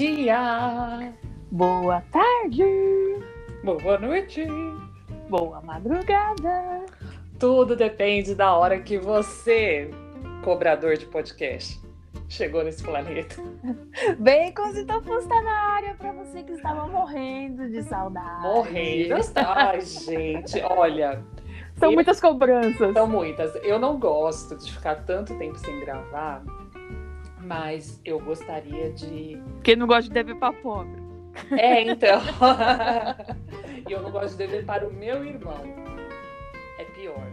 dia, Boa tarde, boa noite. boa madrugada. Tudo depende da hora que você, cobrador de podcast, chegou nesse planeta. Bacons e Tofus tá na área pra você que estava morrendo de saudade. Morrendo. Ai, gente, olha, São Eu- muitas cobranças. são muitas. Eu não gosto de ficar tanto tempo sem gravar, mas eu gostaria de. Quem não gosta de dever pra pobre. É, então. E eu não gosto de dever para o meu irmão. É pior.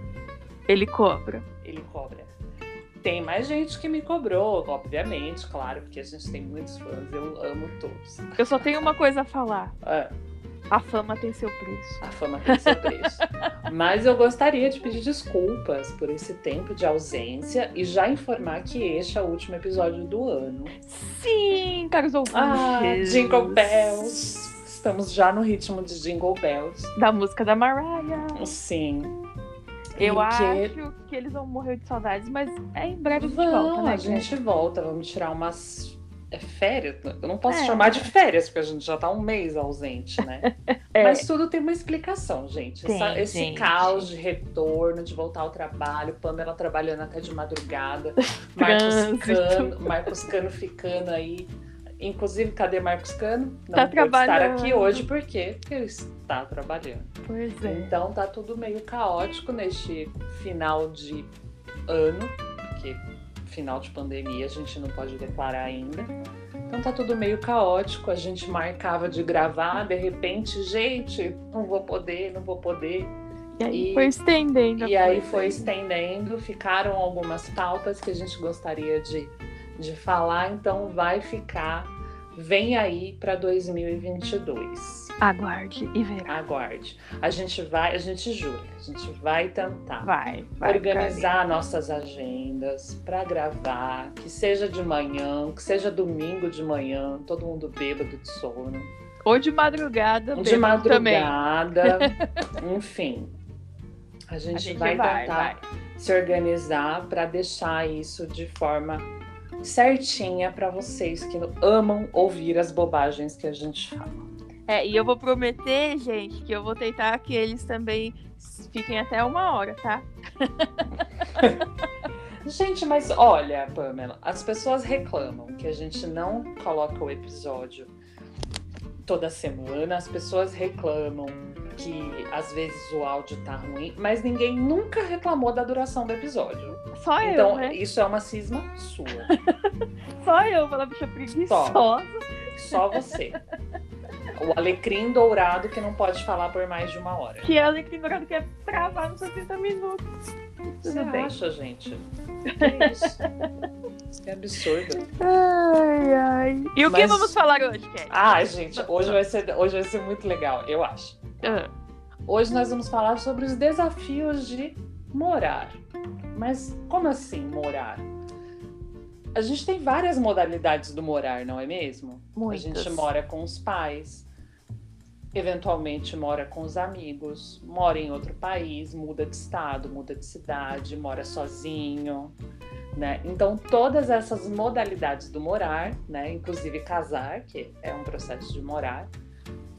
Ele cobra. ele cobra. Tem mais gente que me cobrou, obviamente, claro, porque a gente tem muitos fãs, eu amo todos. Eu só tenho uma coisa a falar. Ah, A fama tem seu preço. a fama tem seu preço. Mas eu gostaria de pedir desculpas por esse tempo de ausência e já informar que este é o último episódio do ano. Sim, caros ouvintes. Ah, Jingle Bells! Estamos já no ritmo de Jingle Bells. Da música da Mariah. Sim. Eu E acho que- que eles vão morrer de saudades, mas é em breve a gente volta, né? a gente volta, vamos tirar umas é, férias. Eu não posso É. chamar de férias, porque a gente já tá um mês ausente, né? É. Mas tudo tem uma explicação, gente. Tem, Essa- esse gente. caos de retorno, de voltar ao trabalho, Pamela trabalhando até de madrugada, Marcos. Cano, Marcos Cano ficando aí. Inclusive, cadê Marcos Cano? Não Tá estar aqui hoje? Porque ele está trabalhando. Pois é. Então tá tudo meio caótico neste final de ano, porque final de pandemia a gente não pode declarar ainda. Então tá tudo meio caótico, a gente marcava de gravar, de repente, gente, não vou poder, não vou poder. E aí E- foi estendendo. E aí foi estendendo, ficaram algumas pautas que a gente gostaria de, de falar, então vai ficar, vem aí para 2022 Aguarde e verá. aguarde. A gente vai, a gente jura, a gente vai tentar Vai, vai. organizar nossas agendas para gravar, que seja de manhã, que seja domingo de manhã, todo mundo bêbado de sono. Ou de madrugada, de bêbado também. madrugada, enfim. A gente, A gente vai, vai, tentar vai. se organizar para deixar isso de forma certinha para vocês que amam ouvir as bobagens que a gente fala. É, e eu vou prometer, gente, que eu vou tentar que eles também fiquem até uma hora, tá? Gente, mas olha, Pamela, as pessoas reclamam que a gente não coloca o episódio toda semana, as pessoas reclamam que às vezes o áudio tá ruim, mas ninguém nunca reclamou da duração do episódio. Só então, eu, né? isso é uma cisma sua. Só eu, pela bicha preguiçosa. Só você. O alecrim dourado que não pode falar por mais de uma hora. Que ela que ignorando quer travar nos 60 minutos. Você bem. acha, gente? Que isso? Que absurdo. Ai, ai. E o que Mas- vamos falar hoje, Cat? Ah, gente, hoje vai ser, hoje vai ser muito legal, eu acho. Ah, Hoje nós vamos falar sobre os desafios de morar. Mas como assim morar? A gente tem várias modalidades do morar, não é mesmo? Muitas. A gente mora com os pais, eventualmente mora com os amigos, mora em outro país, muda de estado, muda de cidade, mora sozinho, né? Então todas essas modalidades do morar, né, inclusive casar, que é um processo de morar,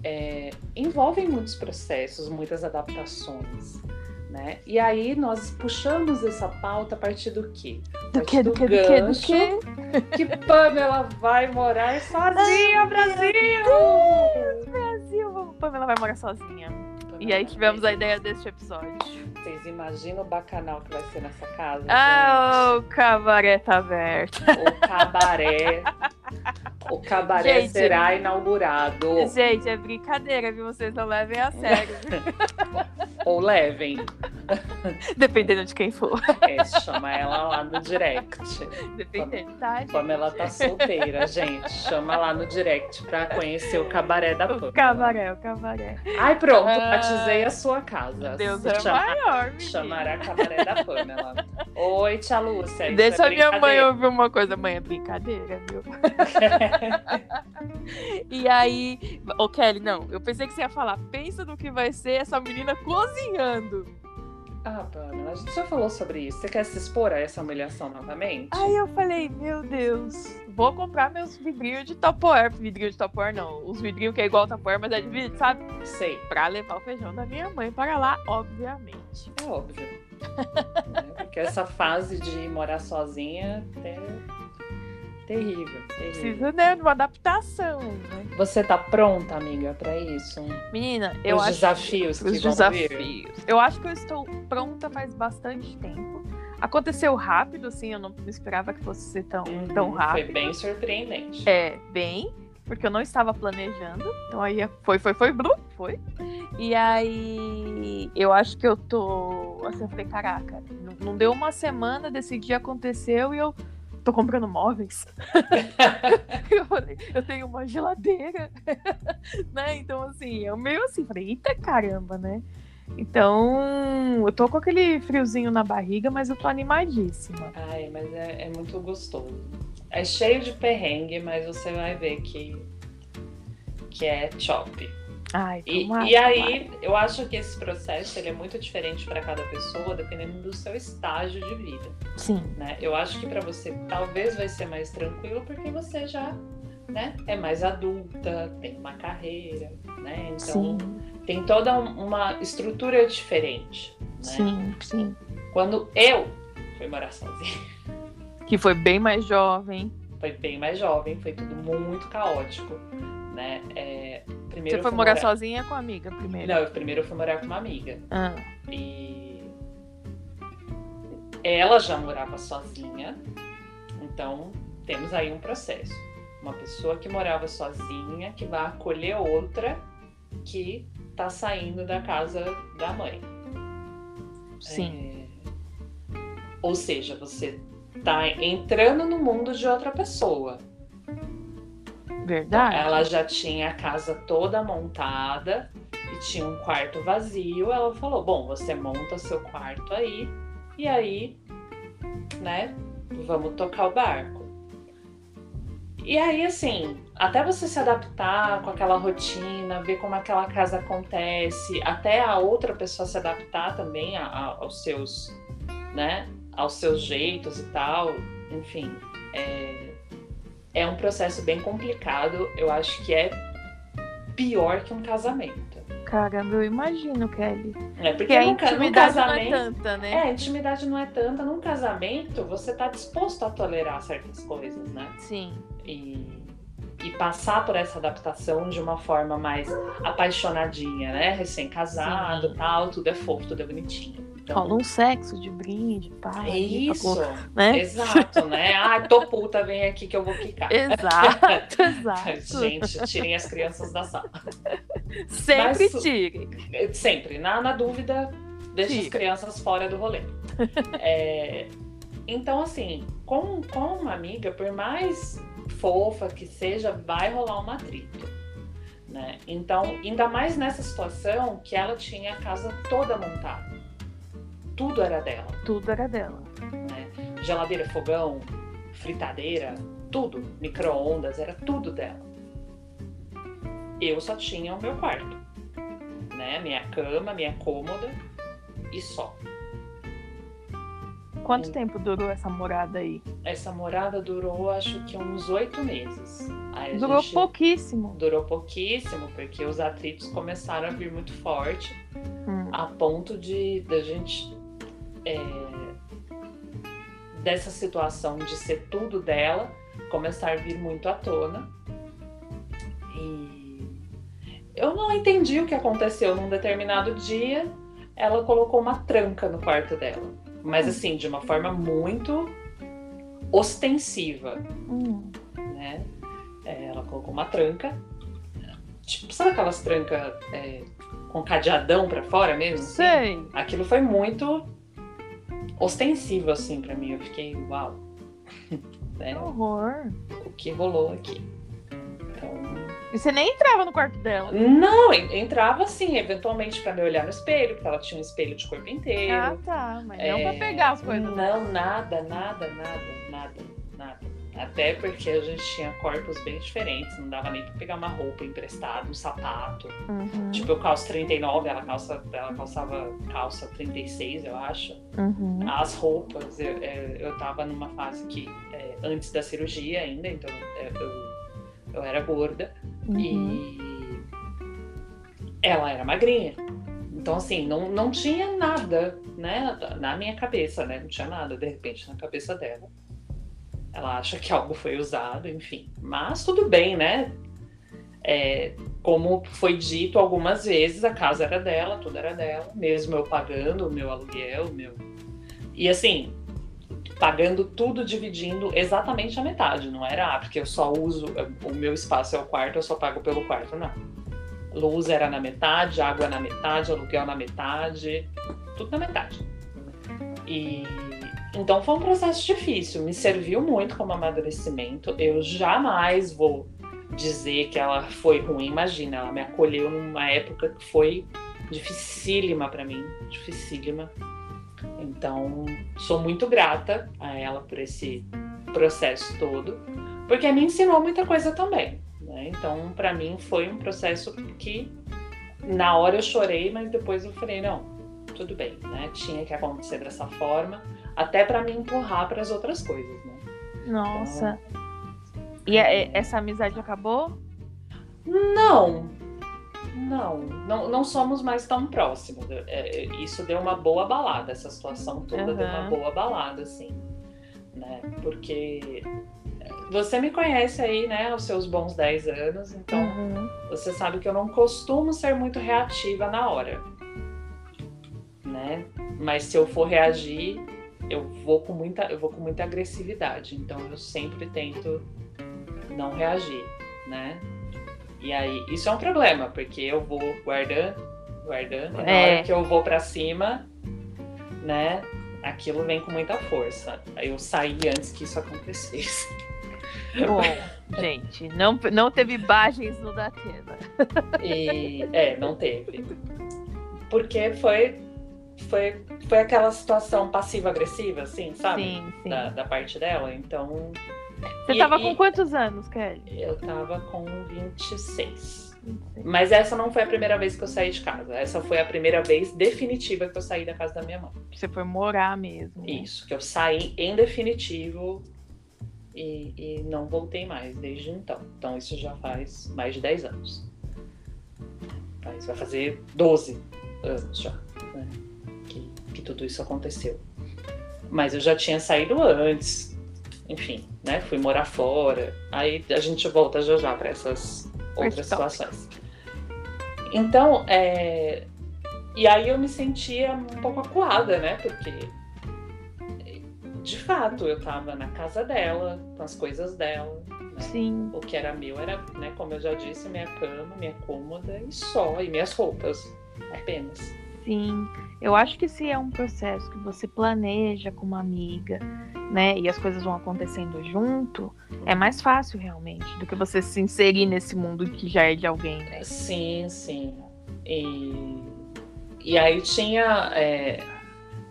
é, envolvem muitos processos, muitas adaptações. Né? E aí nós puxamos essa pauta a partir do quê? Do que, do que, do que, do que? que Pamela vai morar sozinha, Brasil! Brasil, Pamela vai morar sozinha. E aí tivemos a ideia deste episódio. Vocês imaginam o bacanal que vai ser nessa casa? Ah, o cabaré tá aberto. gente? O cabaré. O cabaré Gente. será inaugurado. Gente, é brincadeira, viu? Vocês não levem a sério. Ou levem. Dependendo de quem for. É, chama ela lá no direct. Dependendo, tá? gente? Pamela tá solteira, gente. Chama lá no direct pra conhecer o cabaré da O Pamela. cabaré, o cabaré. Ai, pronto, Ah. batizei a sua casa. Deus Se é chama- maior, menino. Chamará cabaré da Pamela. Oi, tia Lúcia. Deixa é a minha mãe ouvir uma coisa. Mãe, é brincadeira, viu? E aí... Ô, Kelly, não. Eu pensei que você ia falar. Pensa no que vai ser essa menina cozinhando. Ah, Pamela, a gente já falou sobre isso. Você quer se expor a essa humilhação novamente? Aí eu falei, meu Deus, vou comprar meus vidrinhos de Tupperware. Vidrinho de Tupperware não. Os vidrinhos que é igual Tupperware, mas é de vidro, sabe? Sei. Pra levar o feijão da minha mãe para lá, obviamente. É óbvio. Né? Porque essa fase de morar sozinha é terrível, terrível. Precisa, né, de uma adaptação, né? Você tá pronta, amiga, pra isso? Menina, eu Os acho... desafios que Os vão vir? desafios. Eu acho que eu estou pronta faz bastante tempo. Aconteceu rápido, assim, eu não esperava que fosse ser tão, Uhum, tão rápido. Foi bem surpreendente. É, bem, porque eu não estava planejando. Então aí foi, foi, foi, blu, foi. E aí eu acho que eu tô. Assim, eu falei, caraca, não, não deu uma semana, desse dia aconteceu e eu tô comprando móveis. eu falei, eu tenho uma geladeira. né? Então, assim, eu meio assim, falei, eita caramba, né? Então, eu tô com aquele friozinho na barriga, mas eu tô animadíssima. Ai, mas é, é muito gostoso. É cheio de perrengue, mas você vai ver que, que é chop. Ai, E, tomara, e aí, eu acho que esse processo ele é muito diferente para cada pessoa, dependendo do seu estágio de vida. Sim, né? Eu acho que para você talvez vai ser mais tranquilo porque você já né, é mais adulta, tem uma carreira, né? Então sim, tem toda uma estrutura diferente. Né? sim, sim. Quando eu fui morar sozinha, Que foi bem mais jovem. foi bem mais jovem, foi tudo muito caótico, né? É, primeiro Você foi fui morar sozinha com a amiga primeiro? Não, eu primeiro eu fui morar com uma amiga. Ah, E ela já morava sozinha, então temos aí um processo. Uma pessoa que morava sozinha, que vai acolher outra que tá saindo da casa da mãe. sim. É, Ou seja, você tá entrando no mundo de outra pessoa. Verdade. Ela já tinha a casa toda montada e tinha um quarto vazio. Ela falou: Bom, você monta seu quarto aí e aí, né, vamos tocar o barco. E aí, assim, até você se adaptar com aquela rotina, ver como aquela casa acontece, até a outra pessoa se adaptar também a- a- aos seus, né, aos seus jeitos e tal, enfim, é, é um processo bem complicado. Eu acho que é pior que um casamento. Caramba, eu imagino, Kelly. É, porque Porque a intimidade não é tanta, né? É, a intimidade não é tanta. Num casamento, você tá disposto a tolerar certas coisas, né? Sim. E, e passar por essa adaptação de uma forma mais apaixonadinha, né? Recém-casado tal, tudo é fofo, tudo é bonitinho. Então, Rola um sexo de brinde, pá. é isso, né? exato, né? Ai, tô puta, vem aqui que eu vou quicar. Exato, exato. Gente, tirem as crianças da sala. Sempre Mas- tire. Sempre, na, na dúvida, deixa as crianças fora do rolê. É, então, assim, com, com uma amiga, por mais fofa que seja, vai rolar um atrito. Né? Então, ainda mais nessa situação que ela tinha a casa toda montada. Tudo era dela. Tudo era dela. Né? Geladeira, fogão, fritadeira, tudo. Micro-ondas, era tudo dela. Eu só tinha o meu quarto. Né? Minha cama, minha cômoda e só. Quanto Hum. tempo durou essa morada aí? Essa morada durou acho que uns oito meses. Aí Durou gente- pouquíssimo. Durou pouquíssimo, porque os atritos começaram a vir muito forte, Hum. a ponto de da gente. É, dessa situação de ser tudo dela começar a vir muito à tona. E eu não entendi o que aconteceu num determinado dia. Ela colocou uma tranca no quarto dela. Mas assim, de uma forma muito ostensiva Hum. né? É, ela colocou uma tranca. Tipo, sabe aquelas trancas é, com cadeadão pra fora mesmo? Sei. Aquilo foi muito ostensivo, assim, pra mim. Eu fiquei, uau. né? Que horror. O que rolou aqui? Então, E você nem entrava no quarto dela. não, en- entrava assim, eventualmente pra me olhar no espelho, porque ela tinha um espelho de corpo inteiro. Ah, tá. Mas não É, pra pegar as coisas. Não, nada, nada, nada, nada, nada. Até porque a gente tinha corpos bem diferentes, não dava nem pra pegar uma roupa emprestada, um sapato. Uhum. Tipo, eu calço 39, ela, calça, ela calçava calça 36, eu acho. Uhum. As roupas, eu, é, eu tava numa fase que, é, antes da cirurgia ainda, então é, eu, eu era gorda. Uhum. E ela era magrinha. Então, assim, não, não tinha nada, né, na minha cabeça, né? Não tinha nada, de repente, na cabeça dela. Ela acha que algo foi usado, enfim. Mas tudo bem, né? É, como foi dito algumas vezes, a casa era dela, tudo era dela, mesmo eu pagando o meu aluguel, meu. E assim, pagando tudo, dividindo exatamente a metade. Não era, ah, porque eu só uso, o meu espaço é o quarto, eu só pago pelo quarto, não. Luz era na metade, água na metade, aluguel na metade, tudo na metade. E então foi um processo difícil, me serviu muito como amadurecimento. Eu jamais vou dizer que ela foi ruim, imagina, ela me acolheu numa época que foi dificílima para mim, dificílima. Então, sou muito grata a ela por esse processo todo, porque me ensinou muita coisa também. Né? Então, para mim, foi um processo que na hora eu chorei, mas depois eu falei: não, tudo bem, né? Tinha que acontecer dessa forma, até para me empurrar para as outras coisas, né? Nossa. Então, e a, essa amizade acabou? Não, não, não, não somos mais tão próximos. É, é, isso deu uma boa balada, essa situação toda uhum. deu uma boa balada, assim, né? Porque você me conhece aí, né, aos seus bons 10 anos, então uhum. você sabe que eu não costumo ser muito reativa na hora, né? Mas se eu for reagir, eu vou com muita, eu vou com muita agressividade, então eu sempre tento não reagir, né? E aí, isso é um problema, porque eu vou guardando, guardando, e na é. hora que eu vou para cima, né? Aquilo vem com muita força. Aí eu saí antes que isso acontecesse. Bom, gente, não, não teve imagens no Datena. E, é, não teve. Porque foi, foi, foi aquela situação passiva-agressiva, assim, sabe? Sim, sim. Da, da parte dela. Então. Você e, tava com quantos anos, Kelly? Eu tava com 26. Mas essa não foi a primeira vez que eu saí de casa. Essa foi a primeira vez definitiva que eu saí da casa da minha mãe. Você foi morar mesmo. Né? Isso, que eu saí em definitivo e, e, não voltei mais desde então. Então isso já faz mais de 10 anos. Mas vai fazer 12 anos já né? Que, tudo isso aconteceu. Mas eu já tinha saído antes, enfim, né? Fui morar fora. Aí a gente volta já já para essas outras situações. Então, é... e aí eu me sentia um pouco acuada, né? Porque de fato, eu tava na casa dela, com as coisas dela. Né? Sim. O que era meu era, né, como eu já disse, minha cama, minha cômoda e só, e minhas roupas, apenas. Sim, eu acho que se é um processo que você planeja com uma amiga, né, e as coisas vão acontecendo junto, é mais fácil realmente do que você se inserir nesse mundo que já é de alguém, né? Sim, sim. E, e aí tinha, é,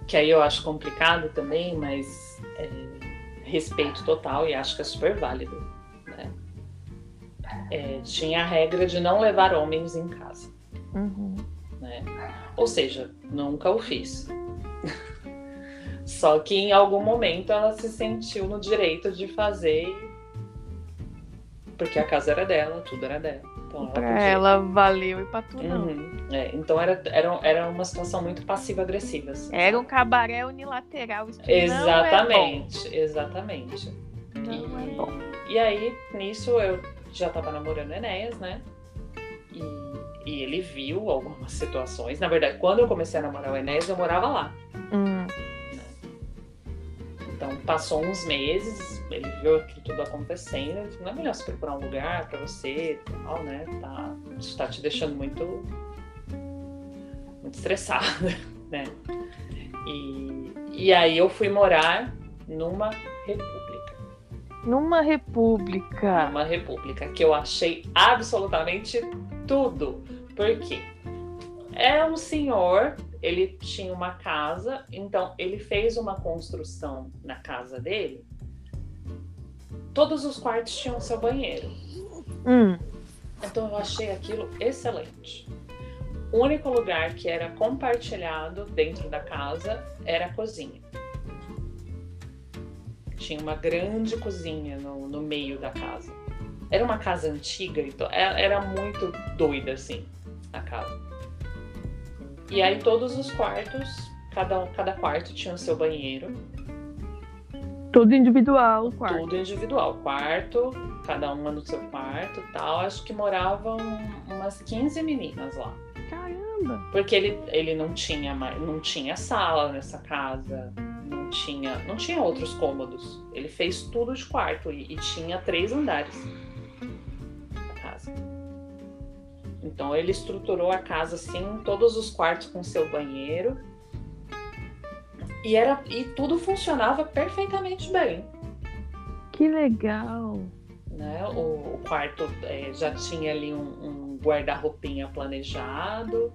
que aí eu acho complicado também, mas é, respeito total e acho que é super válido. Né? É, tinha a regra de não levar homens em casa. Uhum. Ou seja, nunca o fiz. Só que em algum momento ela se sentiu no direito de fazer, porque a casa era dela, tudo era dela. Então, ela, pra ela valeu e pra tu não. Uhum. É, então era, era, era uma situação muito passiva-agressiva. Assim, era um cabaré unilateral. Isso exatamente, é exatamente. Não e, é bom. E aí, nisso, eu já tava namorando Enéas, né? E, ele viu algumas situações. Na verdade, quando eu comecei a namorar o Enéas, eu morava lá. Hum. Então, passou uns meses, ele viu aquilo tudo acontecendo, ele falou, não é melhor você procurar um lugar para você e tal, né? Tá, isso tá te deixando muito, muito estressada, né? E, e aí eu fui morar numa república. Numa república? Numa república, que eu achei absolutamente tudo. Por quê? É um senhor ele tinha uma casa, então ele fez uma construção na casa dele todos os quartos tinham seu banheiro. Hum. Então eu achei aquilo excelente. O único lugar que era compartilhado dentro da casa era a cozinha. Tinha uma grande cozinha no, no meio da casa. Era uma casa antiga, então era, era muito doida assim a casa. E aí todos os quartos, cada, cada quarto tinha o seu banheiro. Tudo individual, o quarto. Tudo individual. Quarto, cada uma no seu quarto tal. Acho que moravam umas 15 meninas lá. Caramba! Porque ele, ele não tinha mais, não tinha sala nessa casa, não tinha, não tinha outros cômodos. Ele fez tudo de quarto e, e tinha três andares. Então ele estruturou a casa assim, todos os quartos com seu banheiro. E era e tudo funcionava perfeitamente bem. Que legal! né? O, o quarto é, já tinha ali um, um guarda-roupinha planejado,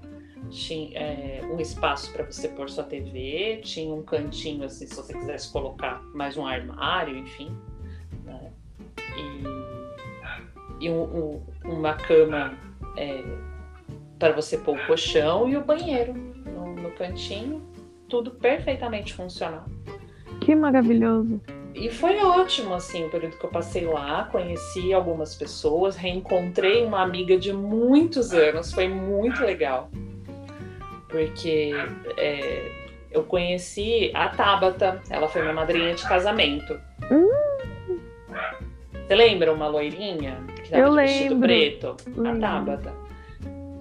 tinha é, um espaço para você pôr sua TV, tinha um cantinho assim, se você quisesse colocar mais um armário, enfim. Né? E, e um, um, uma cama é, para você pôr o colchão e o banheiro no, no cantinho, tudo perfeitamente funcional. Que maravilhoso! E foi ótimo, assim, o período que eu passei lá. Conheci algumas pessoas, reencontrei uma amiga de muitos anos, foi muito legal. Porque é, eu conheci a Tabata, ela foi minha madrinha de casamento. Hum. Você lembra uma loirinha que tava Eu de vestido lembro. preto? A Lembro. Tabata.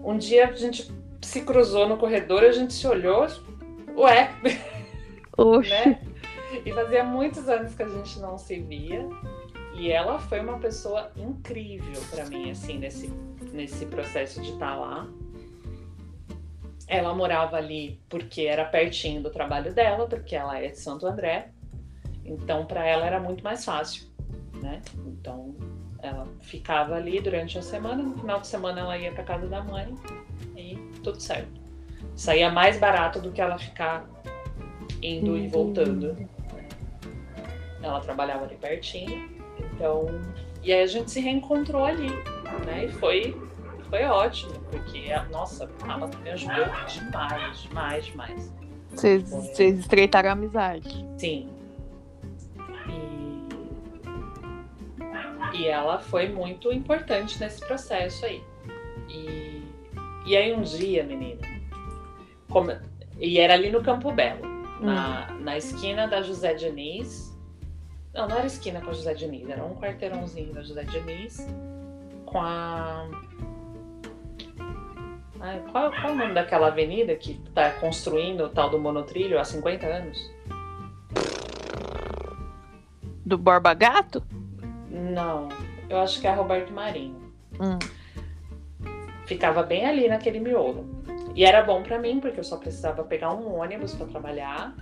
Um dia a gente se cruzou no corredor, a gente se olhou, ué, Oxe, né? E fazia muitos anos que a gente não se via. E ela foi uma pessoa incrível para mim, assim, nesse, nesse processo de estar lá. Ela morava ali porque era pertinho do trabalho dela, porque ela é de Santo André. Então, para ela era muito mais fácil, né? Então, ela ficava ali durante a semana. No final de semana, ela ia para casa da mãe e tudo certo. Saía mais barato do que ela ficar indo e voltando. Ela trabalhava ali pertinho. Então, e aí a gente se reencontrou ali, né? E foi, foi ótimo, porque, nossa, ela me ajudou demais, demais, demais. vocês vocês estreitaram a amizade. Sim. E, ela foi muito importante nesse processo aí. E, e aí um dia, menina, como- e era ali no Campo Belo, na, na esquina da José Diniz. Não, não era esquina com a José Diniz, era um quarteirãozinho da José Diniz com a. Ai, qual, qual é o nome daquela avenida que está construindo o tal do monotrilho há 50 anos? Do Borba Gato? Não, eu acho que é Roberto Marinho. Hum. Ficava bem ali naquele miolo. E era bom pra mim, porque eu só precisava pegar um ônibus pra trabalhar.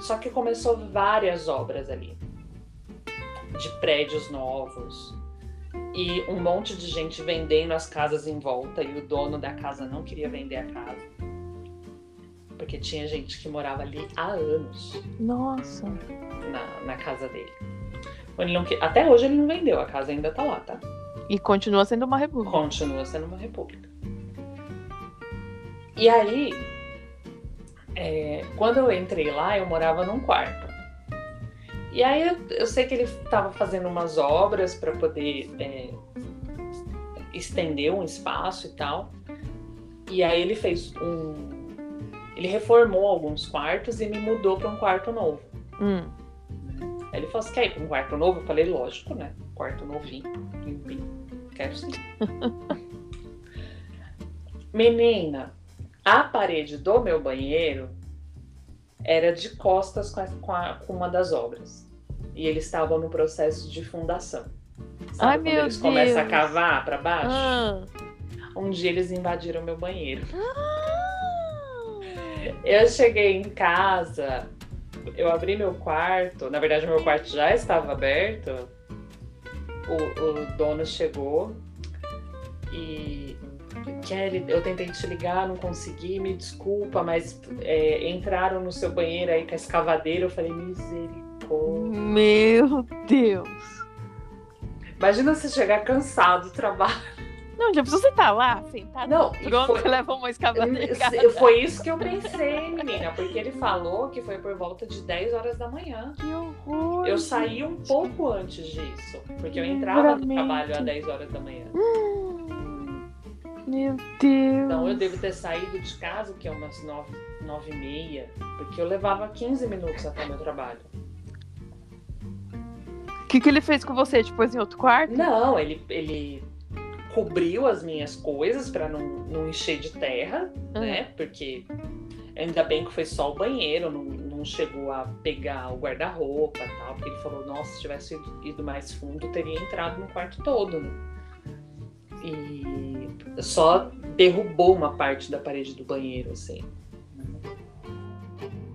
Só que começou várias obras ali. De prédios novos. E um monte de gente vendendo as casas em volta. E o dono da casa não queria vender a casa. Porque tinha gente que morava ali há anos Nossa. na, na casa dele. Ele não Até hoje ele não vendeu, a casa ainda tá lá, tá? E continua sendo uma república. Continua sendo uma república. E aí, é, quando eu entrei lá, eu morava num quarto. E aí eu, eu sei que ele estava fazendo umas obras para poder é, estender um espaço e tal. E aí ele fez um. Ele reformou alguns quartos e me mudou para um quarto novo. Hum. Aí ele falou: Você quer ir para um quarto novo? Eu falei: Lógico, né? Quarto novinho, limpinho. Quero sim. Menina, a parede do meu banheiro era de costas com, a- com a- com uma das obras. E eles estavam no processo de fundação. Sabe Ai, quando eles começam a Deus. cavar para baixo? Ah. Um dia eles invadiram meu banheiro. Ah. Eu cheguei em casa, eu abri meu quarto, na verdade meu quarto já estava aberto. O, o dono chegou e Kelly, eu tentei te ligar, não consegui, me desculpa, mas é, entraram no seu banheiro aí com a escavadeira, eu falei, misericórdia. Meu Deus. Imagina você chegar cansado do trabalho. Não, já precisa estar lá, sentado Não, no trono, foi- você leva uma escavadeira. Foi isso que eu pensei, menina, porque ele falou que foi por volta de 10 horas da manhã. Que horror. Eu saí um pouco antes disso, porque eu entrava no trabalho às 10 horas da manhã. Hum, Meu Deus. Então eu devo ter saído de casa, que é umas 9, 9 e meia, porque eu levava 15 minutos até o meu trabalho. O que, que ele fez com você? Depois em outro quarto? Não, ele, ele cobriu as minhas coisas para não, não encher de terra, Ah. né? Porque ainda bem que foi só o banheiro, não, não chegou a pegar o guarda-roupa e tal, porque ele falou, nossa, se tivesse ido, ido mais fundo, teria entrado no quarto todo, né? E só derrubou uma parte da parede do banheiro, assim.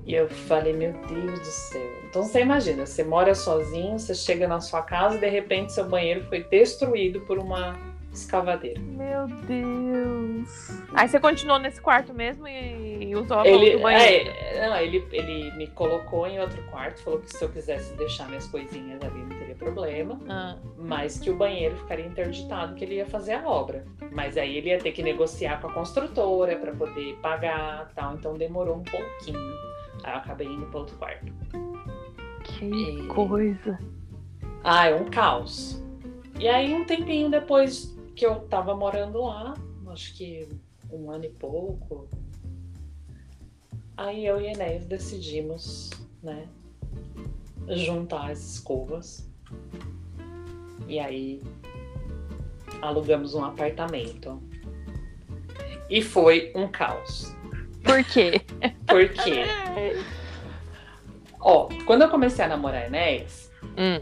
E eu falei, meu Deus do céu. Então você imagina, você mora sozinho, você chega na sua casa e de repente seu banheiro foi destruído por uma escavadeira. Meu Deus. Aí você continuou nesse quarto mesmo e, e usou a Ele, do banheiro. é, não, ele, ele me colocou em outro quarto, falou que se eu quisesse deixar minhas coisinhas ali não teria problema, Ah, mas que o banheiro ficaria interditado, que ele ia fazer a obra. Mas aí ele ia ter que negociar com a construtora para poder pagar tal, então demorou um pouquinho. Aí eu acabei indo para outro quarto. que E- coisa. Ah, é um caos. E aí, um tempinho depois que eu tava morando lá, acho que um ano e pouco, aí eu e Enéas decidimos, né, juntar as escovas. E aí alugamos um apartamento. E foi um caos. Por quê? Porque, ó, quando eu comecei a namorar Enéas, Hum,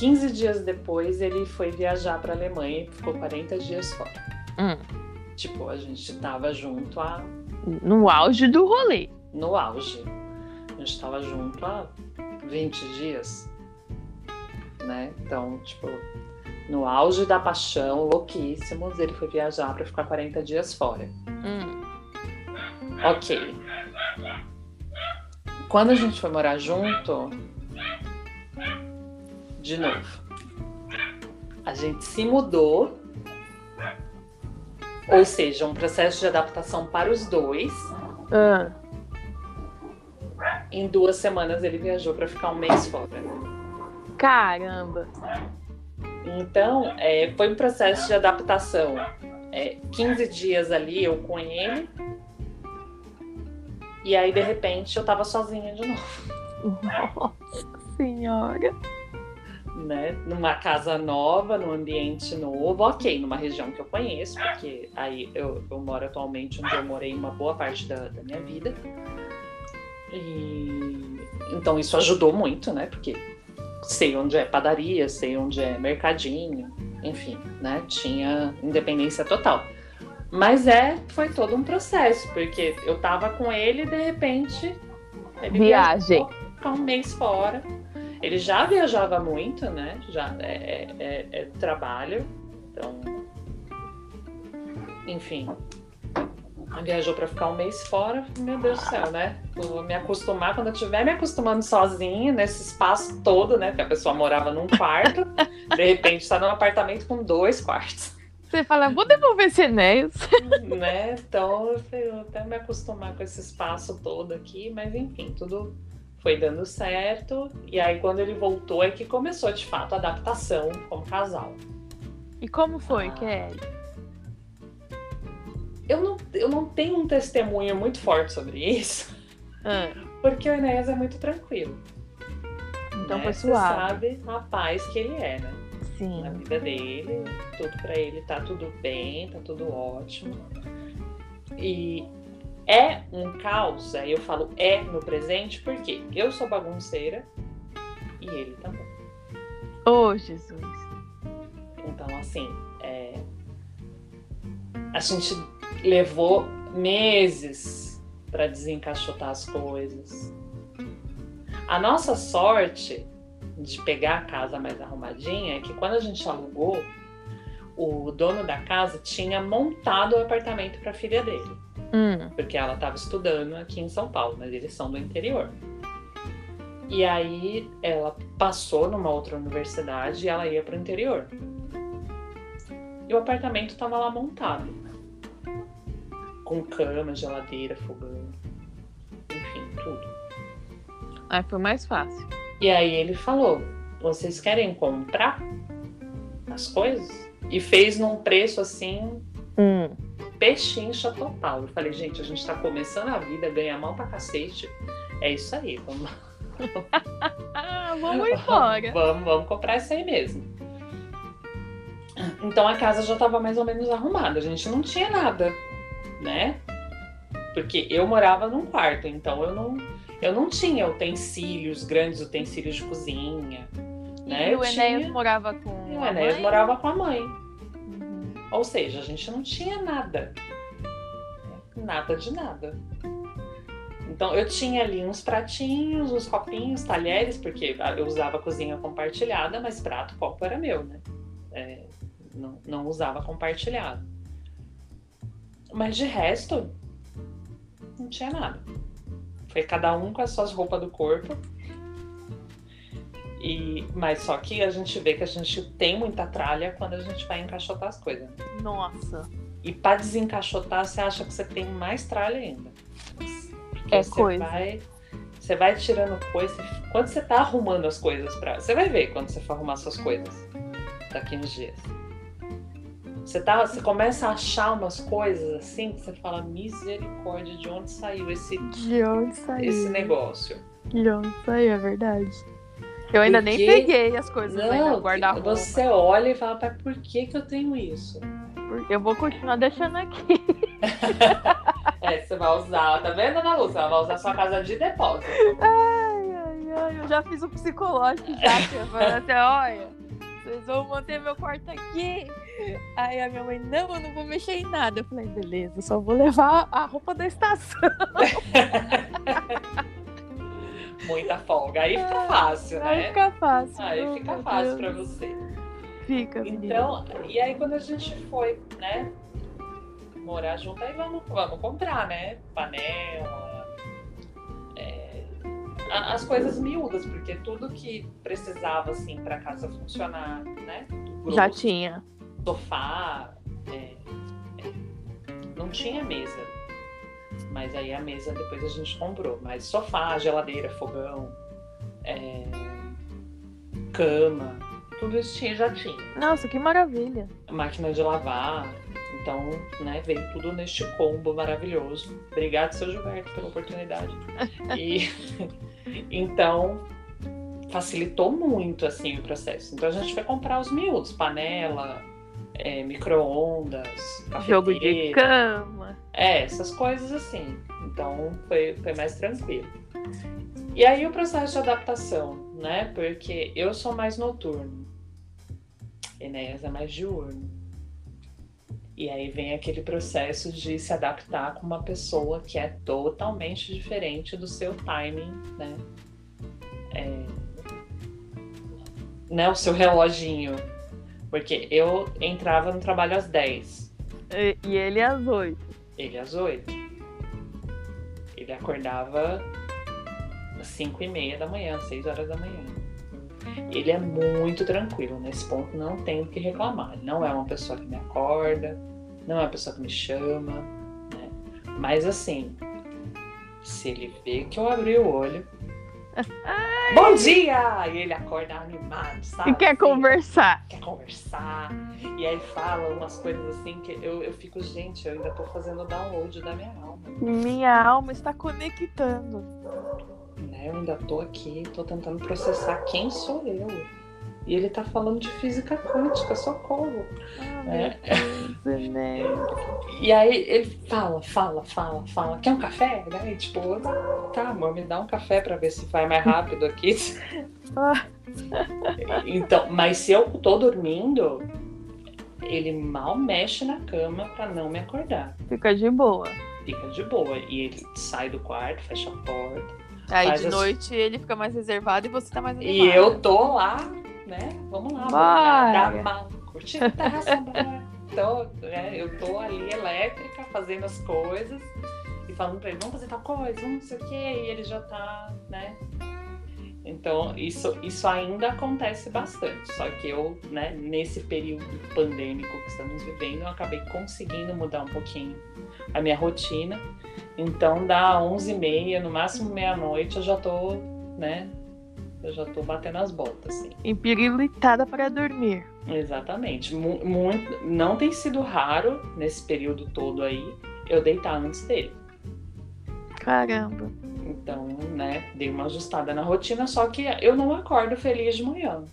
15 dias depois ele foi viajar pra Alemanha e ficou 40 dias fora. hum. Tipo, a gente tava junto a, No auge do rolê. no auge. A gente tava junto há 20 dias. Né? Então, tipo, no auge da paixão, louquíssimos, ele foi viajar pra ficar 40 dias fora. Hum. Ok. Quando a gente foi morar junto, de novo, a gente se mudou, ou seja, um processo de adaptação para os dois. Ah, Em duas semanas ele viajou para ficar um mês fora. caramba. Então, é, foi um processo de adaptação. É, 15 dias ali eu com ele. E aí, de repente, eu tava sozinha de novo. Nossa senhora. Né, numa casa nova, num ambiente novo, ok, numa região que eu conheço, porque aí eu, eu moro atualmente onde eu morei uma boa parte da, da minha vida. E então isso ajudou muito, né? Porque sei onde é padaria, sei onde é mercadinho, enfim, né? Tinha independência total. Mas é, foi todo um processo, porque eu tava com ele e de repente ele Viagem. viajou, um mês fora. Ele já viajava muito, né? Já é, é- é- é trabalho, então, enfim, viajou para ficar um mês fora. Meu Deus do céu, né? Vou me acostumar quando eu estiver me acostumando sozinha nesse espaço todo, né? Porque a pessoa morava num quarto, de repente está num apartamento com dois quartos, Você fala, vou devolver esse Enéas. né? Então eu até me acostumar com esse espaço todo aqui, mas enfim, tudo foi dando certo. E aí quando ele voltou é que começou de fato a adaptação como casal. E como foi, Kelly? Eu não, eu não tenho um testemunho muito forte sobre isso, Ah, porque o Enéas é muito tranquilo. então né? foi Você suave. sabe a paz que ele é, né? Sim. Na vida dele, tudo pra ele tá tudo bem, tá tudo ótimo. E é um caos, aí eu falo é no presente, porque eu sou bagunceira e ele também. Ô, Jesus. Então, assim, é, a gente levou meses para desencaixotar as coisas. A nossa sorte de pegar a casa mais arrumadinha é que quando a gente alugou, o dono da casa tinha montado o apartamento para a filha dele, Hum, porque ela estava estudando aqui em São Paulo, mas eles são do interior. E aí ela passou numa outra universidade e ela ia para o interior. E o apartamento estava lá montado. Com cama, geladeira, fogão. Enfim, tudo. Aí foi mais fácil. E aí ele falou: vocês querem comprar as coisas? E fez num preço assim, Hum. Pechincha total. Eu falei, gente, a gente tá começando a vida, ganha mal pra cacete. É isso aí, vamos, vamos embora. vamos, vamos comprar isso aí mesmo. Então a casa já tava mais ou menos arrumada, a gente não tinha nada, né? Porque eu morava num quarto, então eu não, eu não tinha utensílios, grandes utensílios de cozinha. Né? E o Eu Enéas tinha- morava com. E o Enéas mãe? morava com a mãe. Ou seja, a gente não tinha nada. Nada de nada. Então eu tinha ali uns pratinhos, uns copinhos, talheres, porque eu usava cozinha compartilhada, mas prato, copo era meu, né? É, não, não usava compartilhado. Mas de resto, não tinha nada. Foi cada um com as suas roupas do corpo. E, mas só que a gente vê que a gente tem muita tralha quando a gente vai encaixotar as coisas. né? Nossa. E para desencaixotar, você acha que você tem mais tralha ainda. Porque É você coisa. Vai, você vai tirando coisa. Quando você tá arrumando as coisas para, você vai ver quando você for arrumar suas coisas daqui uns dias. Você tá, você começa a achar umas coisas assim que você fala misericórdia de onde saiu esse De onde saiu? esse negócio. De onde saiu, é verdade. Eu ainda nem Porque- peguei as coisas ainda no Não, guarda-roupa. você olha e fala, "Pai, por que que eu tenho isso? Eu vou continuar deixando aqui. É, você vai usar, tá vendo, Ana Lúcia? Ela vai usar sua casa de depósito. Ai, ai, ai. Eu já fiz o psicológico já, falei assim, olha, vocês vão manter meu quarto aqui. Aí a minha mãe, não, eu não vou mexer em nada. Eu falei, beleza, só vou levar a roupa da estação. Muita folga. Aí fica fácil, Aí né? fica fácil. Aí fica fácil pra você. Fica, menina. Então, e aí quando a gente foi, né, morar junto, aí vamos, vamos comprar, né? Panela, é, as coisas miúdas, porque tudo que precisava, assim, pra casa funcionar, né? Já tinha. Sofá, é, é, não tinha mesa. Mas aí a mesa depois a gente comprou. Mas sofá, geladeira, fogão, é, cama, tudo isso tinha, já tinha Nossa, que maravilha. máquina de lavar. Então, né, veio tudo neste combo maravilhoso. Obrigado, seu Gilberto, pela oportunidade. E então facilitou muito assim o processo. Então a gente foi comprar os miúdos, panela, é, micro-ondas, Jogo de cafeteira. É, essas coisas assim. Então foi, foi mais tranquilo. E aí o processo de adaptação, né? Porque eu sou mais noturno. Enéas é mais diurno. E aí vem aquele processo de se adaptar com uma pessoa que é totalmente diferente do seu timing, né? É, né, o seu reloginho. Porque eu entrava no trabalho às 10. E, ele às oito. Ele às 8. Ele acordava às 5 e meia da manhã, 6 horas da manhã. Ele é muito tranquilo, nesse ponto não tenho o que reclamar. Ele não é uma pessoa que me acorda, não é uma pessoa que me chama, né? Mas assim, se ele vê que eu abri o olho. Bom dia! E ele acorda animado, sabe? E quer conversar. quer conversar. E aí fala umas coisas assim que eu, eu fico, gente, eu ainda tô fazendo download da minha alma. Minha alma está conectando. Né? Eu ainda tô aqui, tô tentando processar quem sou eu. E ele tá falando de física quântica, socorro. Ah, É. Deus, Enéas. E aí ele fala, fala, fala, fala. Quer um café? Né? E, tipo, tá, amor, me dá um café pra ver se vai mais rápido aqui. Ah. Então, mas se eu tô dormindo, ele mal mexe na cama pra não me acordar. Fica de boa. Fica de boa. E ele sai do quarto, fecha a porta. Aí de as- noite ele fica mais reservado e você tá mais animado. E eu tô lá, né? Vamos lá, vamos dar a taça, bora. Tô, né? Eu tô ali elétrica, fazendo as coisas e falando pra ele, vamos fazer tal coisa, vamos não sei o quê, e ele já tá, né? Então, isso, isso ainda acontece bastante. Só que eu, né, nesse período pandêmico que estamos vivendo, eu acabei conseguindo mudar um pouquinho a minha rotina. Então, dá 11h30, no máximo meia-noite, eu já tô, né, eu já tô batendo as botas, assim. Empirilitada para dormir. Exatamente. Muito, não tem sido raro, nesse período todo aí, eu deitar antes dele. Caramba. Então, né, dei uma ajustada na rotina, só que eu não acordo feliz de manhã.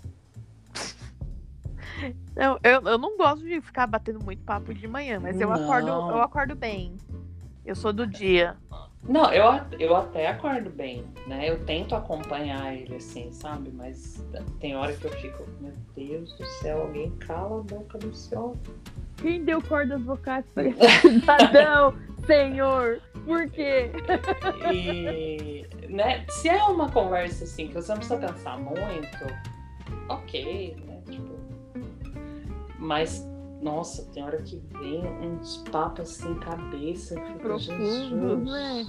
Eu, eu, eu não gosto de ficar batendo muito papo de manhã, mas eu acordo, eu acordo bem. Eu sou do dia. Não, eu, eu até acordo bem, né? Eu tento acompanhar ele assim, sabe? Mas tem hora que eu fico, meu Deus do céu, alguém cala a boca do céu. Quem deu cordas vocais para esse cidadão, senhor? Por quê? E, né, se é uma conversa assim que você não precisa pensar muito, ok, né? Tipo, mas, nossa, tem hora que vem uns papos sem cabeça. Profundo, Jesus, né?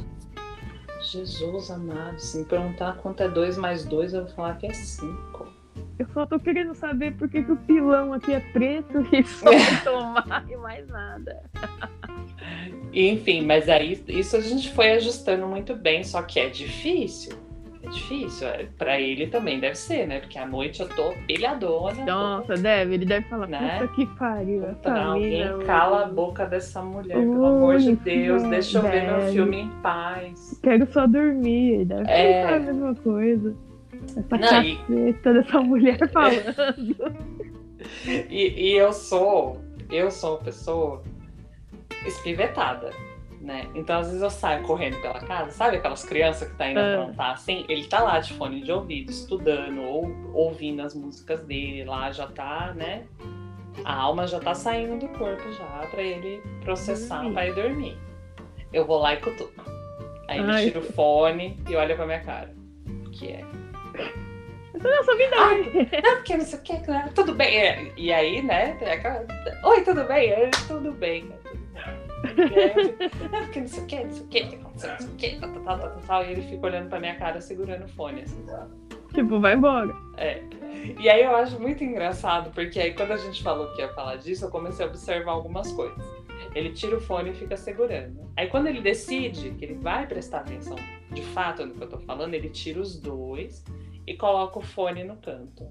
Jesus amado, se me perguntar quanto é 2 mais 2, eu vou falar que é 5. Eu só tô querendo saber por que, que o pilão aqui é preto e só tomar e mais nada. Enfim, mas aí isso a gente foi ajustando muito bem, só que é difícil. É difícil. É, pra ele também deve ser, né? Porque à noite eu tô pilhadona. Nossa, tô... deve. Ele deve falar, né? puta que pariu. Puta, não, alguém cala a boca dessa mulher, pelo amor de Deus. Deixa eu deve. ver meu filme em paz. Quero só dormir. Deve é... pensar a mesma coisa. Essa não, caceta e... dessa mulher falando. e, e eu sou... Eu sou uma pessoa espivetada né? Então, às vezes eu saio correndo pela casa, sabe aquelas crianças que tá indo ah. aprontar assim? Ele tá lá de fone de ouvido, estudando ou ouvindo as músicas dele lá, já tá, né? A alma já tá saindo do corpo já para ele processar para ir dormir. Eu vou lá e cutuco. Aí ele tira o fone e olha pra minha cara. O que é? Não, vida. não, porque não sei o que, tudo bem. É, e aí, né? Oi, tudo bem? Tudo bem. Não, porque não sei o que, não sei o que, não sei o que, tal, tal, tal, tal, e ele fica olhando pra minha cara segurando o fone, assim, sabe? Tipo, vai embora. É. E aí eu acho muito engraçado, porque aí quando a gente falou que ia falar disso, eu comecei a observar algumas coisas. Ele tira o fone e fica segurando. Aí quando ele decide que ele vai prestar atenção de fato no que eu tô falando, ele tira os dois e coloca o fone no canto.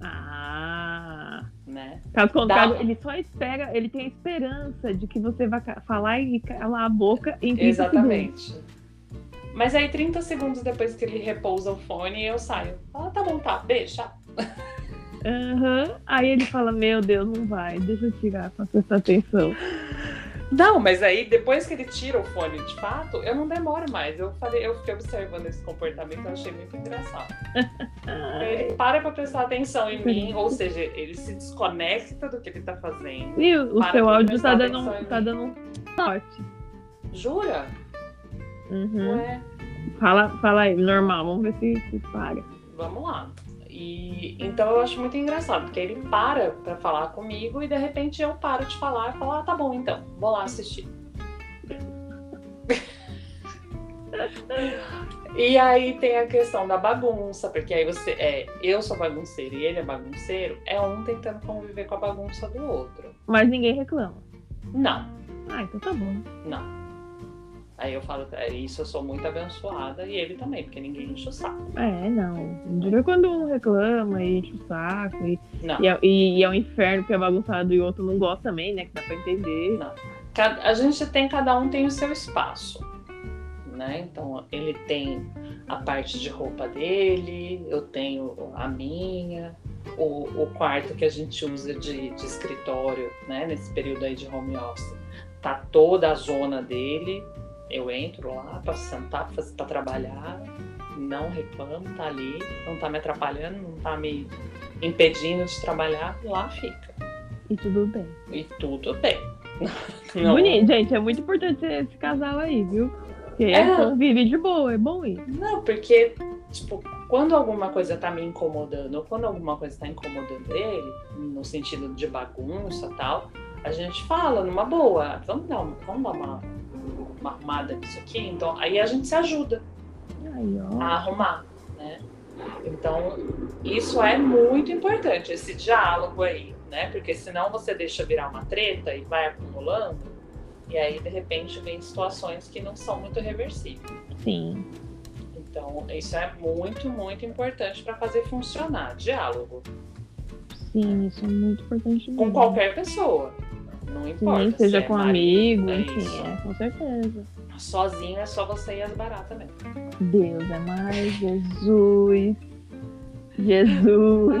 Ah. Né? Caso contrário, Dá... ele só espera, ele tem a esperança de que você vai falar e calar a boca em 30 Exatamente. Segundos. Mas aí 30 segundos depois que ele repousa o fone, eu saio. Ah, tá bom, tá, deixa. Uhum. Aí ele fala, meu Deus, não vai, deixa eu tirar pra prestar atenção. Não, mas aí depois que ele tira o fone de fato, eu não demoro mais. Eu falei, eu fiquei observando esse comportamento, eu achei muito engraçado. ele para pra prestar atenção em mim, ou seja, ele se desconecta do que ele tá fazendo. E o seu áudio tá dando, tá dando um sorte. Jura? Uhum. Ué. Fala, fala aí, normal, vamos ver se, se para. Vamos lá. E então eu acho muito engraçado, porque ele para para falar comigo e de repente eu paro de falar e falo, ah, tá bom então, vou lá assistir. e aí tem a questão da bagunça, porque aí você é, eu sou bagunceiro e ele é bagunceiro, é um tentando conviver com a bagunça do outro. Mas ninguém reclama. Não. Ah, então tá bom. Não. Aí eu falo, é, isso eu sou muito abençoada e ele também, porque ninguém enche o saco. É, não. Dura quando um reclama e enche o saco. E, e, é, e, é um inferno porque é bagunçado e o outro não gosta também, né? Que dá pra entender. Não. A gente tem, cada um tem o seu espaço. Né? Então ele tem a parte de roupa dele, eu tenho a minha, o, o quarto que a gente usa de, de escritório, né? Nesse período aí de home office, tá toda a zona dele, eu entro lá para sentar, para trabalhar, não reclamo, tá ali, não tá me atrapalhando, não tá me impedindo de trabalhar, lá fica. E tudo bem. E tudo bem. Não. Bonito, gente, é muito importante esse casal aí, viu? Porque é, convive de boa, é bom ir. Não, porque, tipo, quando alguma coisa tá me incomodando, ou quando alguma coisa tá incomodando ele, no sentido de bagunça tal, a gente fala numa boa, vamos dar uma, vamos dar uma uma arrumada nisso aqui. Então, aí a gente se ajuda Ai, a arrumar, né? Então, isso é muito importante, esse diálogo aí, né? Porque senão você deixa virar uma treta e vai acumulando, e aí de repente vem situações que não são muito reversíveis. Sim. Então, isso é muito, muito importante para fazer funcionar diálogo. Sim, isso é muito importante mesmo. Com qualquer pessoa. Não importa. Seja se é com marido, amigo, é enfim, isso. é, com certeza. Sozinho é só você e as baratas mesmo. Deus é mais, Jesus. Jesus.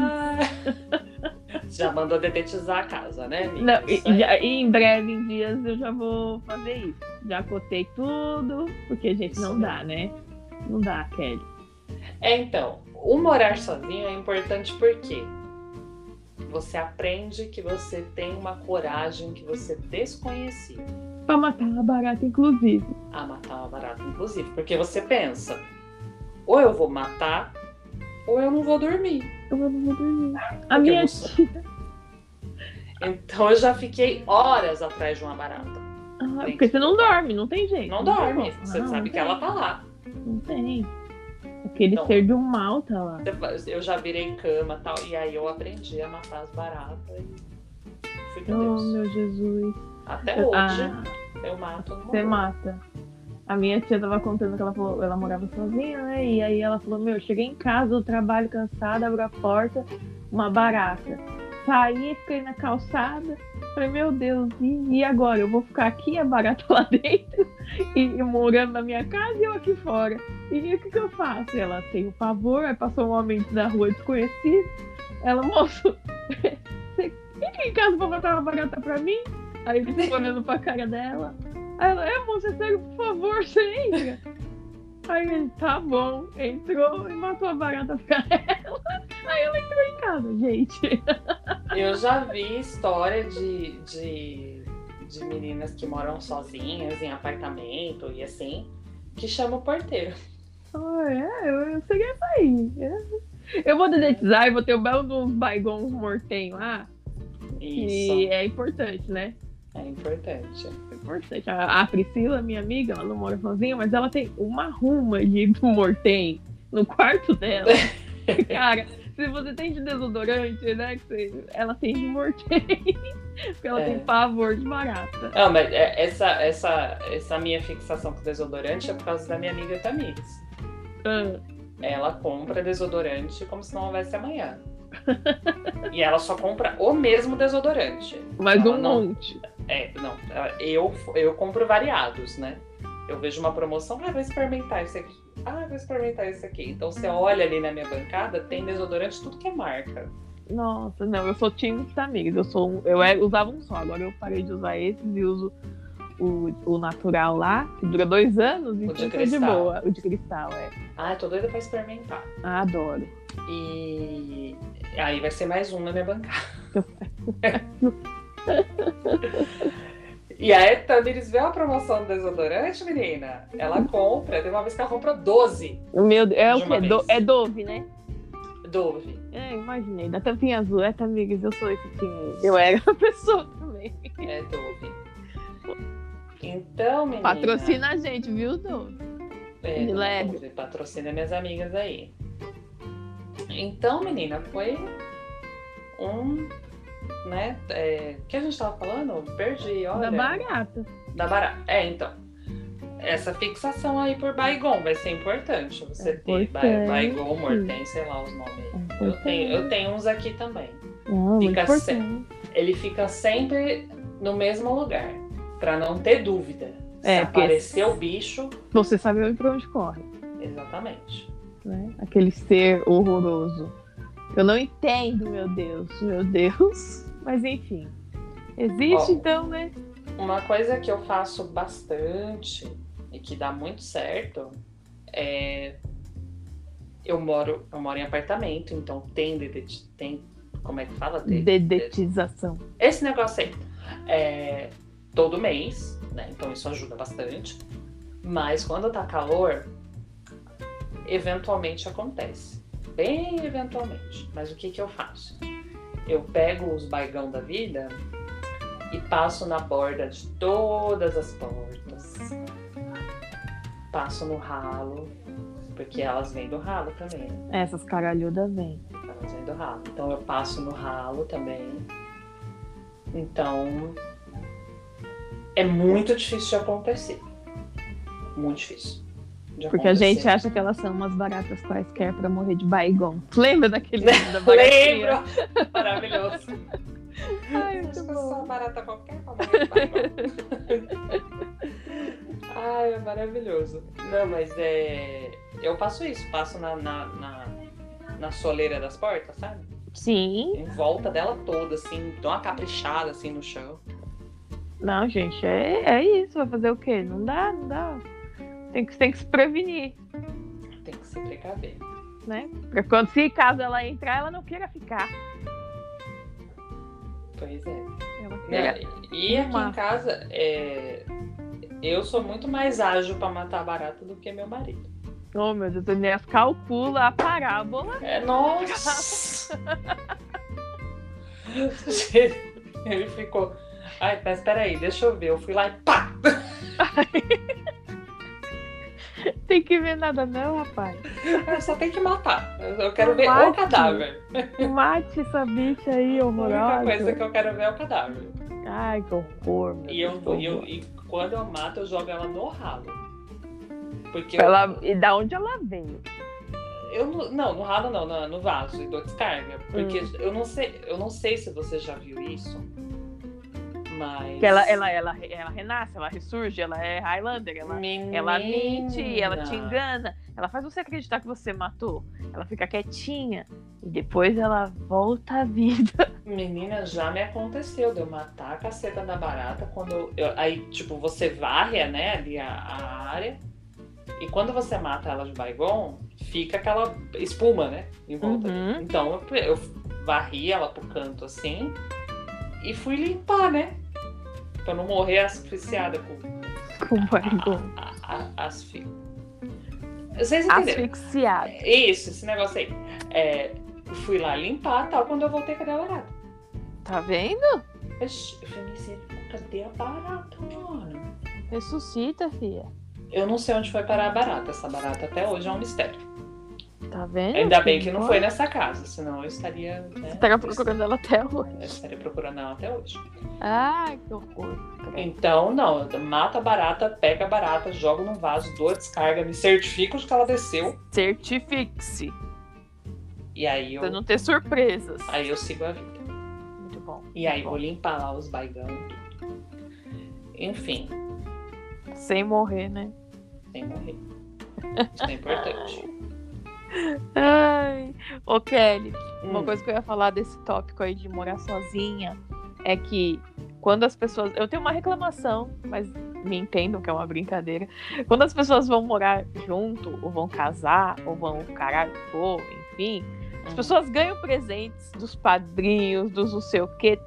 Já mandou dedetizar a casa, né, amiga? Não, e, já- e em breve, em dias, eu já vou fazer isso. Já cotei tudo, porque a gente Isso não dá, né? Não dá, Kelly. É, então, o morar sozinho é importante porque você aprende que você tem uma coragem que você desconhecia Pra matar a barata, inclusive. a matar uma barata, inclusive. Porque você pensa, ou eu vou matar, ou eu não vou dormir. Eu não vou dormir. A minha tia. Então eu já fiquei horas atrás de uma barata. Ah, porque que- você não dorme, não tem jeito. Não tem dorme, você Não, sabe não que ela tá lá. Não tem. Aquele Então- ser do mal tá lá. Eu já virei cama e tal, e aí eu aprendi a matar as baratas e fui com Oh, Deus. meu Jesus. Até hoje Ah, eu mato você mata. A minha tia tava contando que ela falou, ela morava sozinha, né? E aí ela falou, meu, cheguei em casa do trabalho cansada, abro a porta, uma barata. Saí, fiquei na calçada. Falei, meu Deus, e, e agora? Eu vou ficar aqui, a barata lá dentro, e, e morando na minha casa e eu aqui fora. E o que, que eu faço? Ela tem o pavor, aí passou um homem da rua desconhecido. Ela, moço, você fica em casa pra botar uma barata pra mim? Aí ele ficou olhando pra cara dela. Aí ela, é, moça, sério, por favor, você entra. Aí ele, tá bom, entrou e matou a barata pra ela. Aí ela entrou em casa, gente. Eu já vi história de, de, de meninas que moram sozinhas em apartamento e assim, que chama o porteiro. Ah, é, eu, eu seria isso aí. É. Eu vou dedetizar e vou ter o belo dos baigons mortenhos lá. Isso E é importante, né? É importante. É importante. A, a Priscila, minha amiga, ela não mora sozinha, mas ela tem uma ruma de mortem no quarto dela. Cara, se você tem de desodorante, né? você- ela tem de mortem. Porque ela É. tem pavor de barata. Não, mas é- essa, essa, essa minha fixação com desodorante é por causa da minha amiga Tamires. Ah, Ela compra desodorante como se não houvesse amanhã. E ela só compra o mesmo desodorante. mas Ela um não- monte. É, não. Eu, eu compro variados, né? Eu vejo uma promoção, ah, vou experimentar esse aqui. Ah, vou experimentar esse aqui. Então você olha ali na minha bancada, tem desodorante tudo que é marca. Nossa, não, eu sou time dos amigos. Eu sou um- eu era- usava um só, agora eu parei de usar esses e uso o, o natural lá, que dura dois anos, e de fica de cristal. boa. O de cristal, é. Ah, eu tô doida pra experimentar. Ah, adoro. E aí vai ser mais um na minha bancada. E aí, Tamires vê a promoção do desodorante, menina. Ela compra, tem uma vez que ela comprou 12 O meu é o quê? Do- é Dove, né? Dove. É, imaginei. Da tampinha azul. É, amigos, eu sou esse time. Eu era a pessoa também. É Dove. Então, menina. Patrocina a gente, viu, Dove? É, Dove, leve. Patrocina minhas amigas aí. Então, menina, foi um. Né? É, o que a gente tava falando? Perdi, olha. Da barata. Da barata. É, então. Essa fixação aí por Baigon vai ser importante. Você É ter Ba-. Baigon, Morten, sei lá os nomes aí. Eu tenho, eu tenho uns aqui também. Não, Fica importante. Ele fica sempre no mesmo lugar. Pra não ter dúvida. Se É, porque- aparecer o bicho, Você sabe pra onde corre, exatamente. né? Aquele ser horroroso. Eu não entendo, meu Deus, meu Deus. Mas enfim. Existe Ó. então, né? Uma coisa que eu faço bastante e que dá muito certo é eu moro, eu moro em apartamento, então tem, dedet- tem como é que fala? De- Dedetização. Esse negócio aí. É, todo mês, né? Então isso ajuda bastante. Mas quando tá calor, eventualmente acontece. Bem eventualmente. Mas o que que eu faço? Eu pego os baigão da vida e passo na borda de todas as portas. Passo no ralo Porque elas vêm do ralo também. Essas caralhudas vêm. Elas vêm do ralo. Então eu passo no ralo também. Então é muito difícil de acontecer. Muito difícil. Porque a acontecer. gente acha que elas são umas baratas quaisquer pra morrer de baigon. Lembra daquele da baratinha? Lembro! Maravilhoso. Ai, Acho muito que eu bom. sou uma barata qualquer pra morrer de baigão. Ai, é maravilhoso. Não, mas é. Eu faço isso, passo na, na, na, na soleira das portas, sabe? Sim. Em volta dela toda, assim, dou uma caprichada assim no chão. Não, gente, é, é isso. Vai fazer o quê? Não dá, não dá. Tem que, tem que se prevenir, Tem que se precaver. né? Pra quando, se caso ela entrar, ela não queira ficar. Pois é. Né. E aqui Uma. em casa, é, eu sou muito mais ágil pra matar barata do que meu marido. Oh, meu Deus, Inês calcula a parábola. É, nossa! Ele ficou. Ai, mas peraí, deixa eu ver. Eu fui lá e pá! Tem que ver nada não, rapaz. Eu só tem que matar. Eu eu quero ver Mate. o cadáver. Mate essa bicha aí, A única horrorosa. coisa que eu quero ver é o cadáver. Ai, que horror, meu E, eu, e, eu- e quando eu mato, eu jogo ela no ralo. Porque Ela... E da onde ela veio? eu, eu não, não, no ralo não, no, no vaso e dou descarga. Porque Hum. eu não sei, eu não sei se você já viu isso. Mas. Que ela, ela, ela, ela renasce, ela ressurge, ela é Highlander, ela, ela mente, ela te engana, ela faz você acreditar que você matou, ela fica quietinha e depois ela volta à vida. Menina, já me aconteceu de eu matar a caceta da barata quando eu, eu- aí, tipo, você varre, né, ali a, a área. E quando você mata ela de baigon, fica aquela espuma, né, em volta. Uhum. Então eu, eu varri ela pro canto assim e fui limpar, né? Pra não morrer asfixiada com Com barriga a, a, asfi... Vocês entenderam? asfixiada. Isso, esse negócio aí. É, fui lá limpar tal, quando eu voltei, cadê a barata? Tá vendo? Eu falei, misericórdia, cadê a barata, mano? Ressuscita, filha. Eu não sei onde foi parar a barata. Essa barata até hoje é um mistério. Tá vendo? Ainda bem que não foi nessa casa, senão eu estaria. Né, Você tá procurando ela até hoje. Eu estaria procurando ela até hoje. Ai, que horror. Então, não, mata a barata, pega a barata, joga no vaso, dou a descarga, me certifico de que ela desceu. Certifique-se. E aí eu, Pra não ter surpresas. aí eu sigo a vida. Muito bom. E aí muito vou bom. limpar lá os baigão. tudo. Enfim, Sem morrer, né? sem morrer. Isso é importante. Ai. Ô, Kelly, uma Hum. coisa que eu ia falar desse tópico aí de morar sozinha é que quando as pessoas. Eu tenho uma reclamação, mas me entendam que é uma brincadeira. Quando as pessoas vão morar junto, ou vão casar, ou vão caralho, for, enfim, as Hum. pessoas ganham presentes dos padrinhos, dos não sei o quê.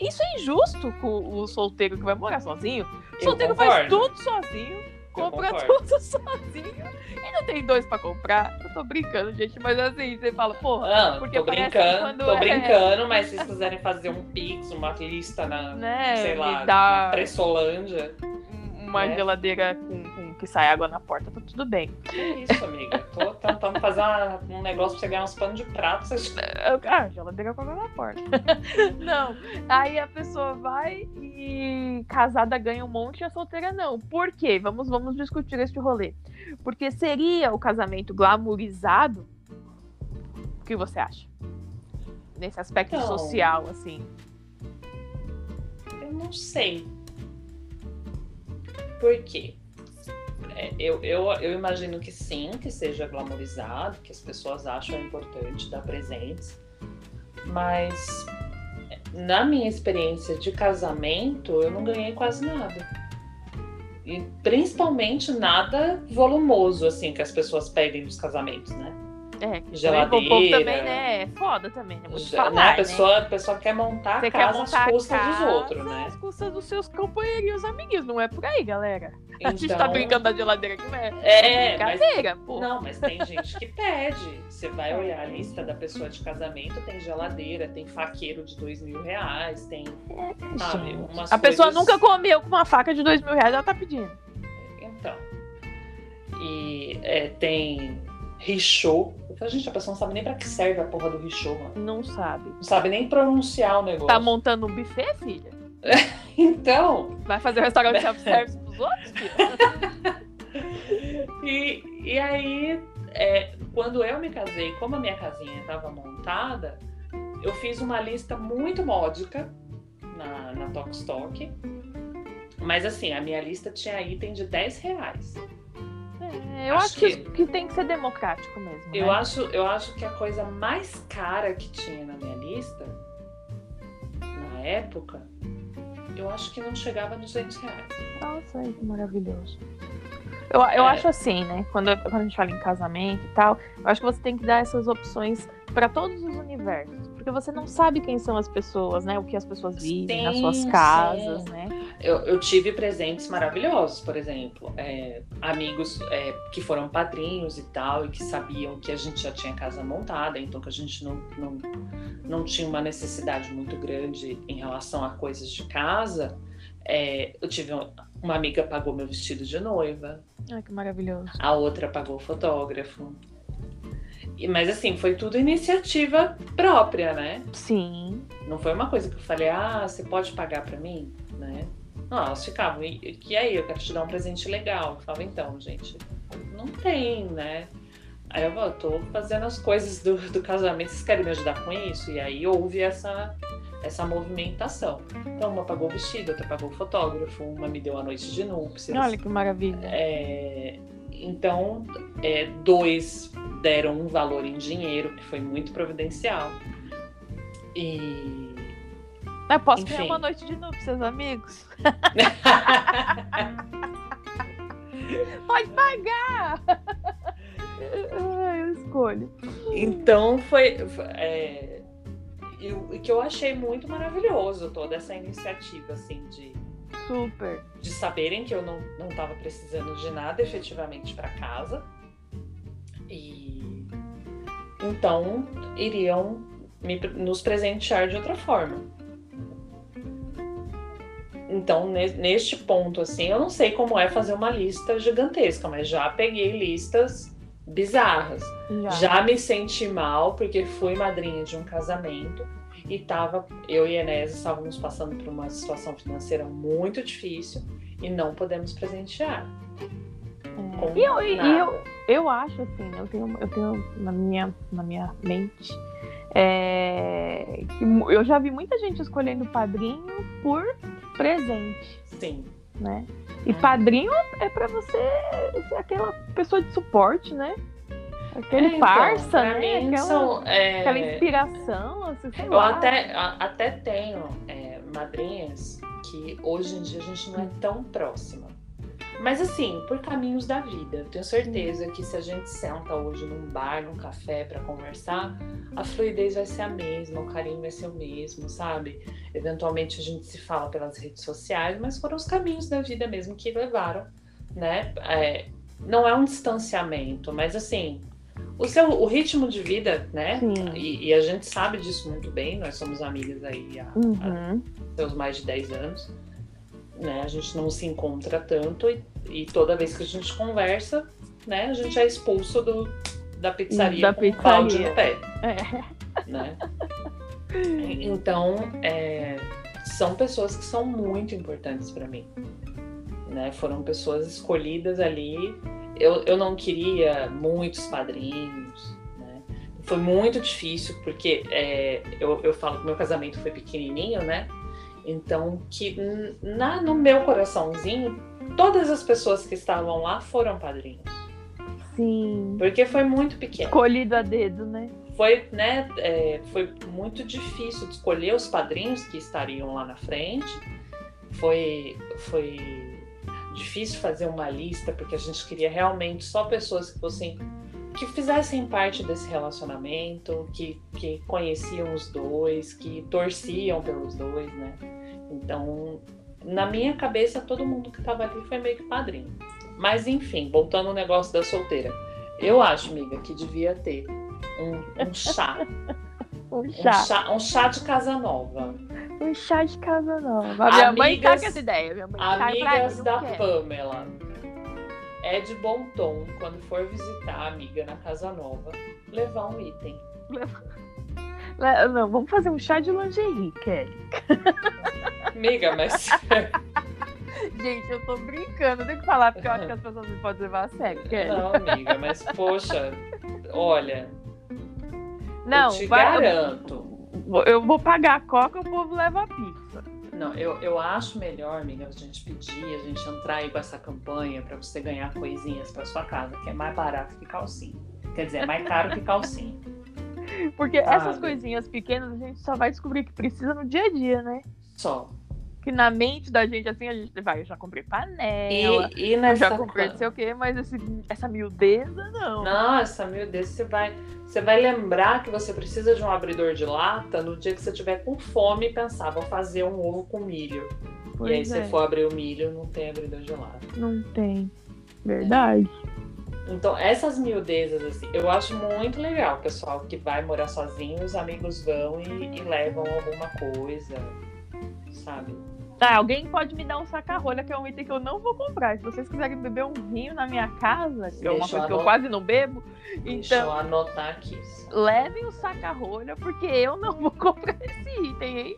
Isso é injusto com o solteiro que vai morar sozinho. O solteiro faz tudo sozinho, compra tudo sozinho e não tem dois pra comprar. Eu tô brincando, gente, mas assim, você fala, porra, Não, Porque tô brincando, quando tô é- brincando, mas se vocês quiserem fazer um pix, uma lista na, né? sei lá, dá na Pressolândia. uma né? geladeira com que sai água na porta, tá tudo bem. Que isso, amiga? Tô tentando fazer uma- um negócio pra você ganhar uns panos de prato. Vocês... Ah, geladeira com água na porta. não. Aí a pessoa vai e casada ganha um monte e a solteira não. Por quê? Vamos, vamos discutir este rolê. Porque seria o casamento glamourizado? O que você acha? Nesse aspecto Então. social, assim. Eu não sei. Por quê? É, eu, eu, eu imagino que sim, que seja glamourizado, que as pessoas acham importante dar presentes. Mas na minha experiência de casamento, eu não ganhei quase nada. E principalmente nada volumoso, assim, que as pessoas pedem nos casamentos, né? É, que Geladeira. O povo também, né? É foda também, né? Te Já- falar, né? A né? pessoa, a pessoa quer montar Você a quer casa montar às custas dos casa outros, né? Às custas dos seus companheiros amiguinhos, não é por aí, galera. A gente tá Então- brincando da geladeira aqui, né? É, mas brincadeira, pô. Não, mas tem gente que pede. Você vai olhar a lista da pessoa de casamento, tem geladeira, tem faqueiro de dois mil reais, tem. Sabe, Gente, umas A pessoa coisas- nunca comeu com uma faca de dois mil reais, ela tá pedindo. Então. E é, tem Richô. Eu falei, gente, a pessoa não sabe nem pra que serve a porra do Richô, mano. Não sabe. Não sabe nem pronunciar o negócio. Tá montando um buffet, filha? Então, Vai fazer um restaurante self-service pros outros, filha? e, e aí, é, quando eu me casei, como a minha casinha estava montada, eu fiz uma lista muito módica na, na Tokstok. Mas assim, a minha lista tinha item de 10 reais. É, eu Acho acho, que... que- tem que ser democrático mesmo. Eu né? acho, eu acho que a coisa mais cara que tinha na minha lista, na época, eu acho que não chegava a 200 reais. Nossa, que maravilhoso. Eu, eu É. acho assim, né? Quando, quando a gente fala em casamento e tal, eu acho que você tem que dar essas opções para todos os universos. Porque você não sabe quem são as pessoas, né? O que as pessoas vivem nas suas Sim, casas, sim. né? Eu, eu tive presentes maravilhosos, por exemplo, é, amigos é, que foram padrinhos e tal, e que sabiam que a gente já tinha casa montada, então que a gente não, não, não tinha uma necessidade muito grande em relação a coisas de casa. É, eu tive um- uma amiga pagou meu vestido de noiva, Ai, que maravilhoso. a outra pagou o fotógrafo. Mas assim, foi tudo iniciativa própria, né? Sim. Não foi uma coisa que eu falei, ah, você pode pagar pra mim, né? Não, elas ficavam, e, e aí, eu quero te dar um presente legal. Eu falava, então, gente, não tem, né? Aí eu eu tô fazendo as coisas do, do casamento, vocês querem me ajudar com isso? E aí houve essa, essa movimentação. Então, uma pagou o vestido, outra pagou o fotógrafo, uma me deu a noite de núpcias. Olha que maravilha. É, então, é, dois deram um valor em dinheiro, que foi muito providencial. E. Eu posso ganhar enfim. uma noite de núpcias, amigos? Pode pagar! Eu escolho. então, foi. é, e o e que eu achei muito maravilhoso toda essa iniciativa, assim, de, Super. de saberem que eu não, não tava precisando de nada efetivamente para casa. E. Então, iriam me- nos presentear de outra forma. Então, ne- neste ponto, assim, eu não sei como é fazer uma lista gigantesca, mas já peguei listas bizarras. Já. Já me senti mal porque fui madrinha de um casamento e tava, eu e a Enéas estávamos passando por uma situação financeira muito difícil e não podemos presentear. com E eu, e eu, eu acho assim, eu tenho, eu tenho na minha, na minha mente é, que eu já vi muita gente escolhendo padrinho por presente, Sim. né? E padrinho é pra você ser aquela pessoa de suporte, né? Aquele É, então, parça, né? mim Aquela, são, é, aquela inspiração, assim, sei Eu lá. até, até tenho é, madrinhas que hoje em dia a gente não é tão próxima. Mas assim, por caminhos da vida. Tenho certeza que se a gente senta hoje num bar, num café pra conversar, a fluidez vai ser a mesma, o carinho vai ser o mesmo, sabe? Eventualmente a gente se fala pelas redes sociais, mas foram os caminhos da vida mesmo que levaram, né? É, não é um distanciamento, mas assim, o seu o ritmo de vida, né? E, e a gente sabe disso muito bem, nós somos amigas aí há, há Uhum. seus mais de 10 anos. Né? A gente não se encontra tanto e, e toda vez que a gente conversa, né, a gente é expulso do, da pizzaria Da com um balde pizzaria. no pé. É. Né? Então, é, são pessoas que são muito importantes para mim. Né? Foram pessoas escolhidas ali. Eu, eu não queria muitos padrinhos. Né? Foi muito difícil, porque é, eu, eu falo que meu casamento foi pequenininho, né? Então, que na, no meu coraçãozinho, todas as pessoas que estavam lá foram padrinhos. Sim. Porque foi muito pequeno. Escolhido a dedo, né? Foi, né, é, foi muito difícil de escolher os padrinhos que estariam lá na frente. Foi, foi difícil fazer uma lista, porque a gente queria realmente só pessoas que fossem que fizessem parte desse relacionamento, que, que conheciam os dois, que torciam pelos dois, né? Então, na minha cabeça, todo mundo que estava ali foi meio que padrinho. Mas enfim, voltando ao negócio da solteira. Eu acho, amiga, que devia ter um, um chá. Um Um chá. chá, um chá de casa nova. Um chá de casa nova. A minha mãe tá Amigas- com essa ideia. Minha mãe tá Amigas mim, não da. Pamela. É de bom tom, quando for visitar a amiga na casa nova, levar um item. Não, vamos fazer um chá de lingerie, Kelly. Amiga, mas. Gente, eu tô brincando, tem que falar, porque eu acho que as pessoas não podem levar a sério, Kelly. Não, amiga, mas poxa, olha. Não, eu te vai, garanto. Eu, vou pagar a coca, o povo leva a pizza. Não, eu, eu acho melhor, amiga, a gente pedir, a gente entrar aí com essa campanha pra você ganhar coisinhas pra sua casa, que é mais barato que calcinha. Quer dizer, é mais caro que calcinha. Porque Sabe? essas coisinhas pequenas a gente só vai descobrir que precisa no dia a dia, né? Só. Que na mente da gente, assim, a gente vai, eu já comprei panela, E, e nessa já comprei não sei o quê, mas esse- essa miudeza, não. Nossa, meu Deus, você vai, você vai lembrar que você precisa de um abridor de lata no dia que você tiver com fome e pensar, vou fazer um ovo com milho. Pois e aí é, você for abrir o milho, não tem abridor de lata. Não tem. Verdade. Então, essas miudezas, assim, eu acho muito legal, pessoal, que vai morar sozinho, os amigos vão e, e levam alguma coisa, sabe? Tá, alguém pode me dar um saca-rolha, que é um item que eu não vou comprar. Se vocês quiserem beber um vinho na minha casa, que é uma Deixa coisa eu que eu quase não bebo, Deixa eu então anotar aqui. levem o saca-rolha, porque eu não vou comprar esse item, hein?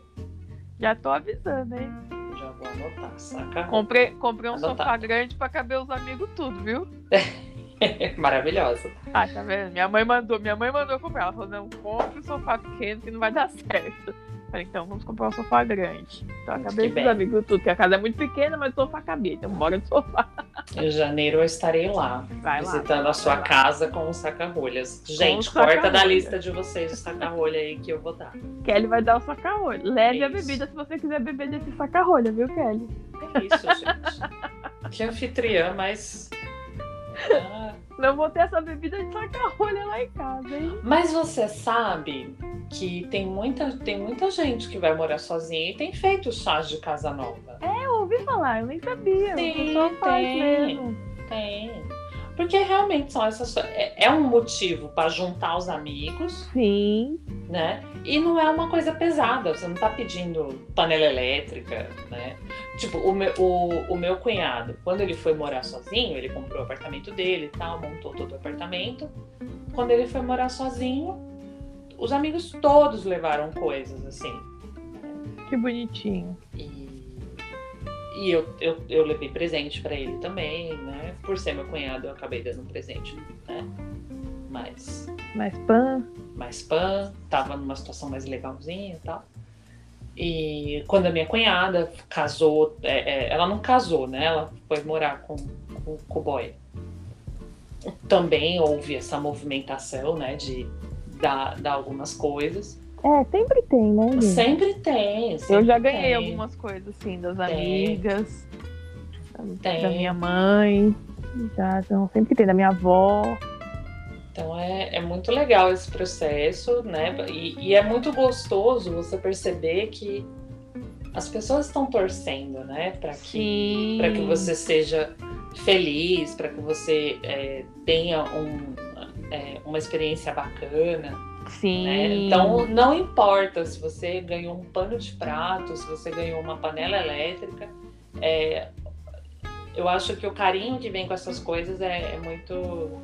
Já tô avisando, hein? Já vou anotar, saca? Comprei, comprei um Anotado. sofá grande pra caber os amigos tudo, viu? Maravilhosa. Ah, tá vendo? Minha mãe mandou, minha mãe mandou comprar. Ela falou, não, compre um sofá pequeno que não vai dar certo. Falei, então vamos comprar um sofá grande. Então Que acabei com os amigos tudo, porque a casa é muito pequena, mas o sofá cabia. Então bora de sofá. Em janeiro eu estarei lá, Vai visitando lá, a sua vai lá. casa com os saca-rolhas. Gente, os corta da lista de vocês o saca-rolha aí que eu vou dar. Kelly vai dar o saca-rolha. Leve a Isso. bebida se você quiser beber desse saca-rolha, viu, Kelly? É isso, gente. Que anfitriã, mas. Ah, Não vou ter essa bebida de saca-rolha lá em casa, hein? Mas você sabe que tem muita, tem muita gente que vai morar sozinha e tem feito chás de casa nova. Eu ouvi falar, eu nem sabia. Sim, tem. Tem. Porque realmente são essas. É, é um motivo para juntar os amigos, Sim. né? E não é uma coisa pesada. Você não tá pedindo panela elétrica, né? Tipo, o meu, o, o meu cunhado, quando ele foi morar sozinho, ele comprou o apartamento dele e tal, montou todo o apartamento. Quando ele foi morar sozinho, os amigos todos levaram coisas, assim. Que bonitinho. E, e eu, eu, eu levei presente pra ele também, né? Por ser meu cunhado, eu acabei dando um presente, né? Mais, Mais pan. mais pan, tava numa situação mais legalzinha e tal. E quando a minha cunhada casou, é, é, ela não casou, né? Ela foi morar com, com, com o boy. Também houve essa movimentação, né? De dar, dar algumas coisas. É, sempre tem, né, gente? Sempre tem. Eu sempre já ganhei tem. algumas coisas, assim, das Tem. amigas, Tem. da minha mãe. Já, então, sempre tem, da minha avó. Então é, é muito legal esse processo, né? E, e é muito gostoso você perceber que as pessoas estão torcendo, né? Para que, que você seja feliz, para que você é, tenha um, é, uma experiência bacana. Sim. Né? Então não importa se você ganhou um pano de prato, se você ganhou uma panela elétrica. é, eu acho que o carinho que vem com essas coisas é, é muito.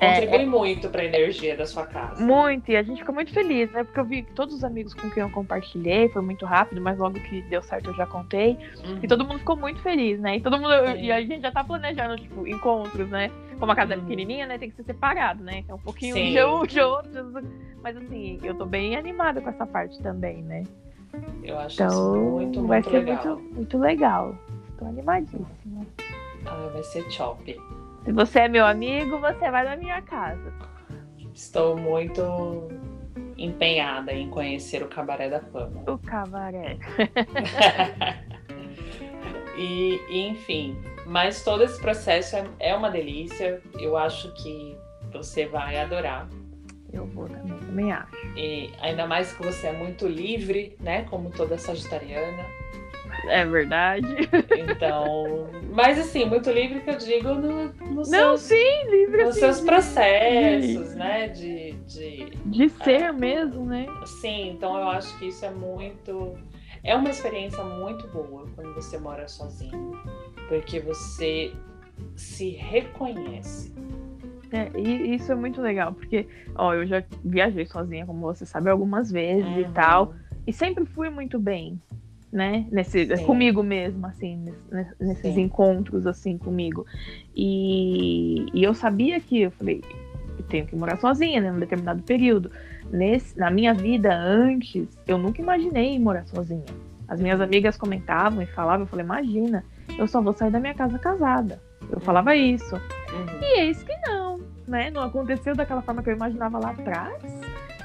Contribui muito para a energia da sua casa. Muito, e a gente ficou muito feliz, né? Porque eu vi que todos os amigos com quem eu compartilhei, foi muito rápido, mas logo que deu certo eu já contei. Uhum. E todo mundo ficou muito feliz, né? E todo mundo. Sim. E a gente já tá planejando, tipo, encontros, né? Como a casa é Uhum. pequenininha, né? Tem que ser separado, né? É um pouquinho Sim. de um de outros. Mas assim, eu tô bem animada com essa parte também, né? Eu acho isso Então muito, vai muito ser legal. muito, muito legal. Tô animadíssima. Ah, vai ser top. Se você é meu amigo, você vai na minha casa. Estou muito empenhada em conhecer o Cabaré da Fama. O cabaré. e, e, enfim, mas todo esse processo é, é uma delícia. Eu acho que você vai adorar. Eu vou também, também acho. E ainda mais que você é muito livre, né? Como toda sagitariana. É verdade. Então. mas assim, muito livre que eu digo no, nos Não, seus, sim, livre nos assim, seus de- processos, né? De, de, De ser mesmo, né? Sim, então eu acho que isso é muito. É uma experiência muito boa quando você mora sozinho. Porque você se reconhece. É, e isso é muito legal, porque, ó, eu já viajei sozinha, como você sabe, algumas vezes uhum. e tal. E sempre fui muito bem, né? Nesse, comigo mesmo, assim, nesses Sim. encontros, assim, comigo. E, e eu sabia que, eu falei, eu tenho que morar sozinha, né? Num determinado período. Nesse, na minha vida antes, eu nunca imaginei morar sozinha. As minhas amigas comentavam e falavam, eu falei, imagina, eu só vou sair da minha casa casada. Eu falava isso. Uhum. E eis que não, né? Não aconteceu daquela forma que eu imaginava lá atrás.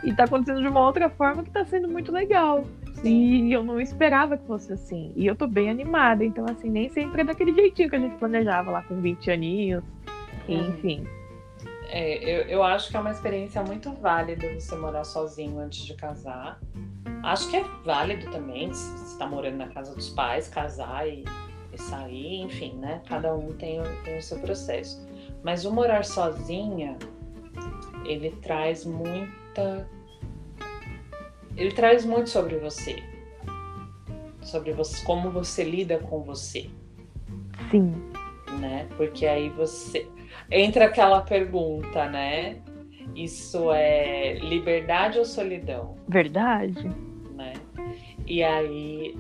E tá acontecendo de uma outra forma que tá sendo muito legal. Sim. E eu não esperava que fosse assim. E eu tô bem animada. Então, assim, nem sempre é daquele jeitinho que a gente planejava lá com 20 aninhos. Uhum. Enfim. É, eu, eu acho que é uma experiência muito válida você morar sozinho antes de casar. Acho que é válido também, se você está morando na casa dos pais, casar e e sair, enfim, né? Cada um tem, tem o seu processo. Mas o morar sozinha, ele traz muita. Ele traz muito sobre você. Sobre você, como você lida com você. Sim. Né? Porque aí você. Entra aquela pergunta, né? Isso é liberdade ou solidão? Verdade. Né? E aí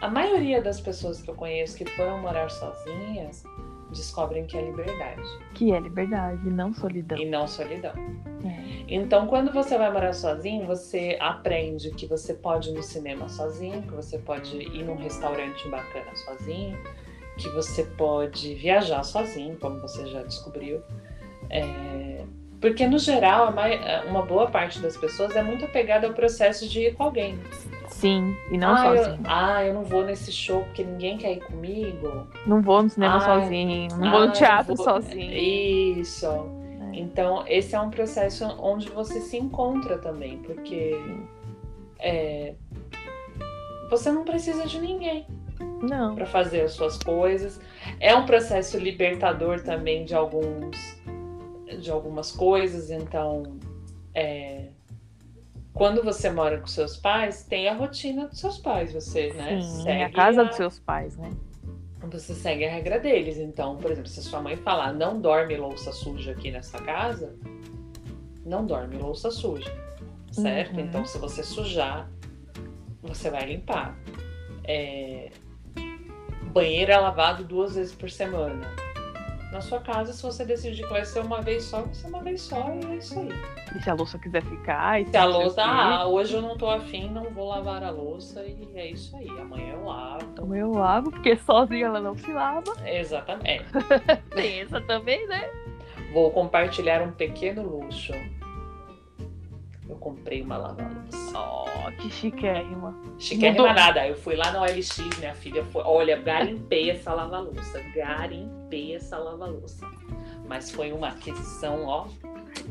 a maioria das pessoas que eu conheço que foram morar sozinhas descobrem que é liberdade. Que é liberdade, não solidão. E não solidão. É. Então, quando você vai morar sozinho, você aprende que você pode ir no cinema sozinho, que você pode ir num restaurante bacana sozinho, que você pode viajar sozinho, como você já descobriu. É... Porque, no geral, uma boa parte das pessoas é muito apegada ao processo de ir com alguém. Sim, e não ah, sozinho. Eu, ah, eu não vou nesse show porque ninguém quer ir comigo. Não vou no cinema ah, sozinho, não ah, vou no teatro vou... sozinho. Isso. É. Então, esse é um processo onde você se encontra também, porque é, você não precisa de ninguém não para fazer as suas coisas. É um processo libertador também de alguns de algumas coisas, então é, quando você mora com seus pais, tem a rotina dos seus pais, você, né? Sim, segue a casa a... dos seus pais, né? Você segue a regra deles. Então, por exemplo, se sua mãe falar não dorme louça suja aqui nessa casa, não dorme louça suja, certo? Uhum. Então, se você sujar, você vai limpar. É... Banheiro é lavado duas vezes por semana na sua casa, se você decidir que vai ser uma vez só, vai ser uma vez só e é isso aí. E se a louça quiser ficar? se a louça, ah, hoje eu não tô afim, não vou lavar a louça e é isso aí. Amanhã eu lavo. Amanhã eu lavo, porque sozinha ela não se lava. Exatamente. Tem essa também, né? Vou compartilhar um pequeno luxo eu comprei uma lava-louça. Oh, que chiquérrima. Chiquérrima Mudou. nada. Eu fui lá na OLX, minha filha foi. Olha, garimpei essa lava-louça. Garimpei essa lava-louça. Mas foi uma aquisição, ó.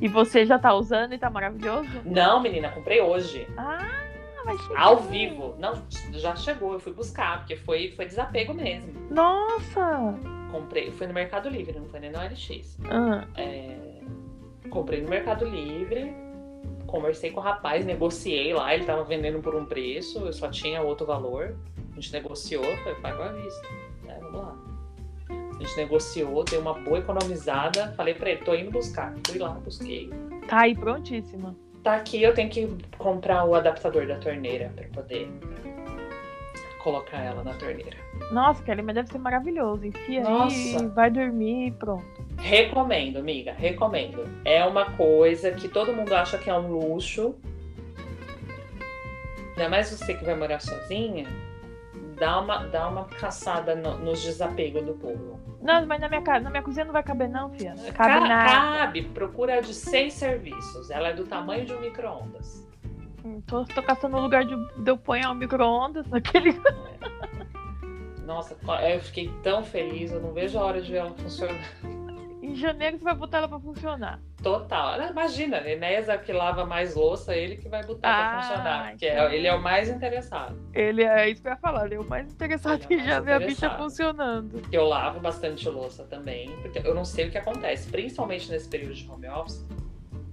E você já tá usando e tá maravilhoso? Não, menina, comprei hoje. Ah, vai chegar. Ao vivo. Não, já chegou, eu fui buscar, porque foi, foi desapego mesmo. Nossa! Comprei, fui no Mercado Livre, não foi nem no OLX. Ah. É, comprei no Mercado Livre conversei com o rapaz, negociei lá, ele tava vendendo por um preço, eu só tinha outro valor. A gente negociou, foi pago à vista. É, vamos lá. A gente negociou, deu uma boa economizada. Falei pra ele, tô indo buscar. Fui lá, busquei. Tá aí prontíssima. Tá aqui, eu tenho que comprar o adaptador da torneira para poder colocar ela na torneira. Nossa, Kelly, mas deve ser maravilhoso. Enfia Nossa. aí, vai dormir e pronto. Recomendo, amiga, recomendo. É uma coisa que todo mundo acha que é um luxo. Ainda mais você que vai morar sozinha, dá uma, dá uma caçada no, nos desapegos do povo. Não, mas na minha, na minha cozinha não vai caber, não, filha. Cabe, Ca nada. Cabe, procura de seis serviços. Ela é do tamanho de um micro-ondas. Hum, tô, tô caçando o lugar de, de eu pôr um micro-ondas naquele. É. Nossa, eu fiquei tão feliz, eu não vejo a hora de ver ela funcionar. Em janeiro você vai botar ela pra funcionar. Total. Imagina, Enéas é que lava mais louça, ele que vai botar ah, pra funcionar. Porque então... ele é o mais interessado. Ele é isso que eu ia falar, ele é o mais interessado é em já ver a bicha funcionando. Eu lavo bastante louça também, porque eu não sei o que acontece, principalmente nesse período de home office.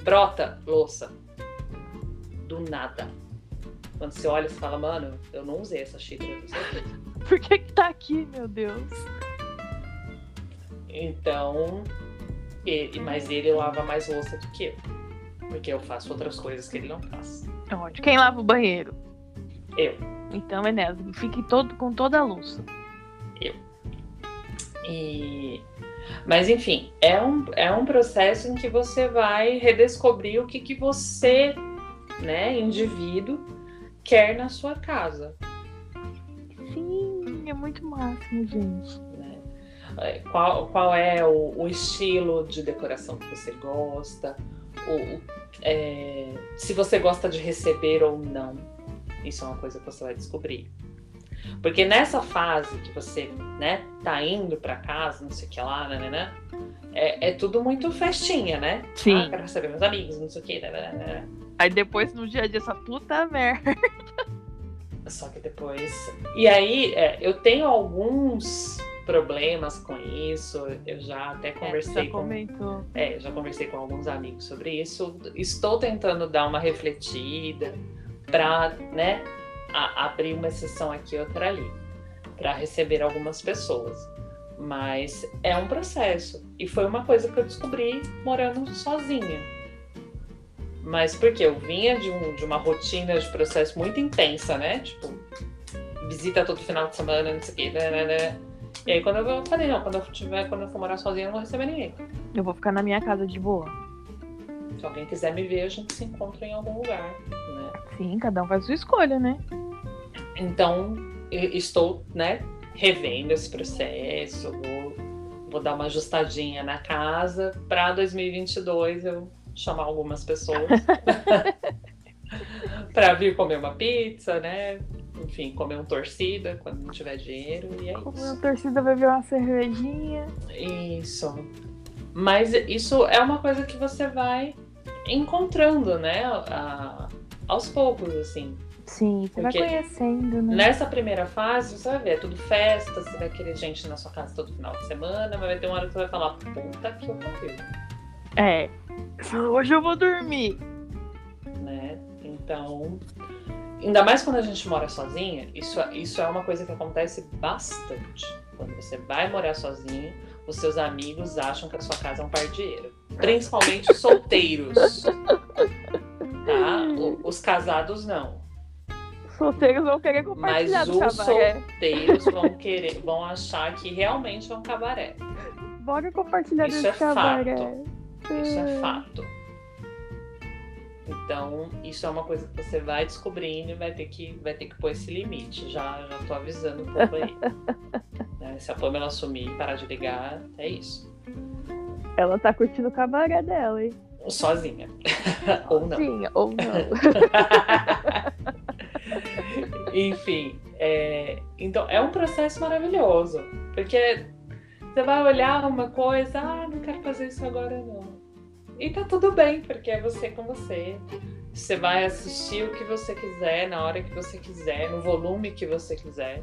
Brota louça. Do nada. Quando você olha, você fala, mano, eu não usei essa xícara. Por que que tá aqui, meu Deus? Então, ele, mas ele lava mais louça do que eu. Porque eu faço outras coisas que ele não faz. Ótimo. Quem lava o banheiro? Eu. Então, Enéas, fique todo, com toda a louça. E... Mas enfim, é um, é um processo em que você vai redescobrir o que, que você, né, indivíduo, quer na sua casa. Sim, é muito máximo, gente. Né? É, Qual, qual é o, o estilo de decoração que você gosta, o, é, se você gosta de receber ou não. Isso é uma coisa que você vai descobrir. Porque nessa fase que você, né, tá indo pra casa, não sei o que lá, né, né, né, é, é tudo muito festinha, né? Sim. Ah, quero receber meus amigos, não sei o que, né, né, né, né. Aí depois, no dia a dia, essa puta merda. Só que depois. E aí, é, eu tenho alguns problemas com isso. Eu já até conversei já com. comentou. É, já conversei com alguns amigos sobre isso. Estou tentando dar uma refletida para, né, a- abrir uma exceção aqui outra ali, para receber algumas pessoas. Mas é um processo e foi uma coisa que eu descobri morando sozinha. Mas porque eu vinha de, um- de uma rotina de processo muito intensa, né? Tipo, visita todo final de semana, não sei o quê, né, né, né. E aí quando eu falei, não, quando eu tiver, quando eu for morar sozinha, eu não vou receber ninguém. Eu vou ficar na minha casa de boa. Se alguém quiser me ver, a gente se encontra em algum lugar, né? Sim, cada um faz sua escolha, né? Então, eu estou, né, revendo esse processo, vou, vou dar uma ajustadinha na casa para 2022 eu chamar algumas pessoas para vir comer uma pizza, né? Enfim, comer um torcida quando não tiver dinheiro e é Como isso. a torcida ver uma cervejinha. Isso. Mas isso é uma coisa que você vai encontrando, né? a- aos poucos, assim. Sim, você Porque vai conhecendo, né? Nessa primeira fase, você vai ver, é tudo festa, você vai querer gente na sua casa todo final de semana, mas vai ter uma hora que você vai falar, puta que eu pariu, É. Hoje eu vou dormir. Então, ainda mais quando a gente mora sozinha, isso, isso é uma coisa que acontece bastante. Quando você vai morar sozinho, os seus amigos acham que a sua casa é um pardieiro. Principalmente os solteiros. Tá? O- Os casados não. Os solteiros vão querer Mas compartilhar do os cabaré. solteiros vão querer, vão achar que realmente é um cabaré. Bora compartilhar Isso é fato. cabaré. Isso é fato. Então, isso é uma coisa que você vai descobrindo e vai ter que, vai ter que pôr esse limite. Já, já tô avisando um pouco aí. Né, Se a Pamela sumir e parar de ligar, é isso. Ela tá curtindo o cabaré dela, hein? Sozinha. Ou não. Sim, ou não. Enfim, é, então é um processo maravilhoso. Porque você vai olhar uma coisa, ah, não quero fazer isso agora não. E tá tudo bem, porque é você com você. Você vai assistir o que você quiser, na hora que você quiser, no volume que você quiser.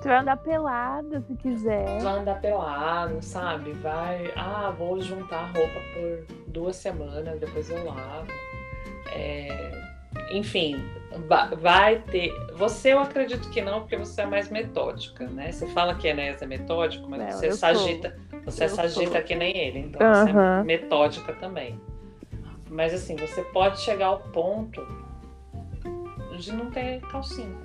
Você vai andar pelada se quiser. Vai andar pelado, sabe? Vai, ah, vou juntar roupa por duas semanas, depois eu lavo. É, enfim, va- vai ter. Você eu acredito que não, porque você é mais metódica, né? Você fala que Enéas é metódico, mas Não, você se sou. Você Eu se agita sou. que nem ele, então você é metódica também. Mas assim, você pode chegar ao ponto de não ter calcinha.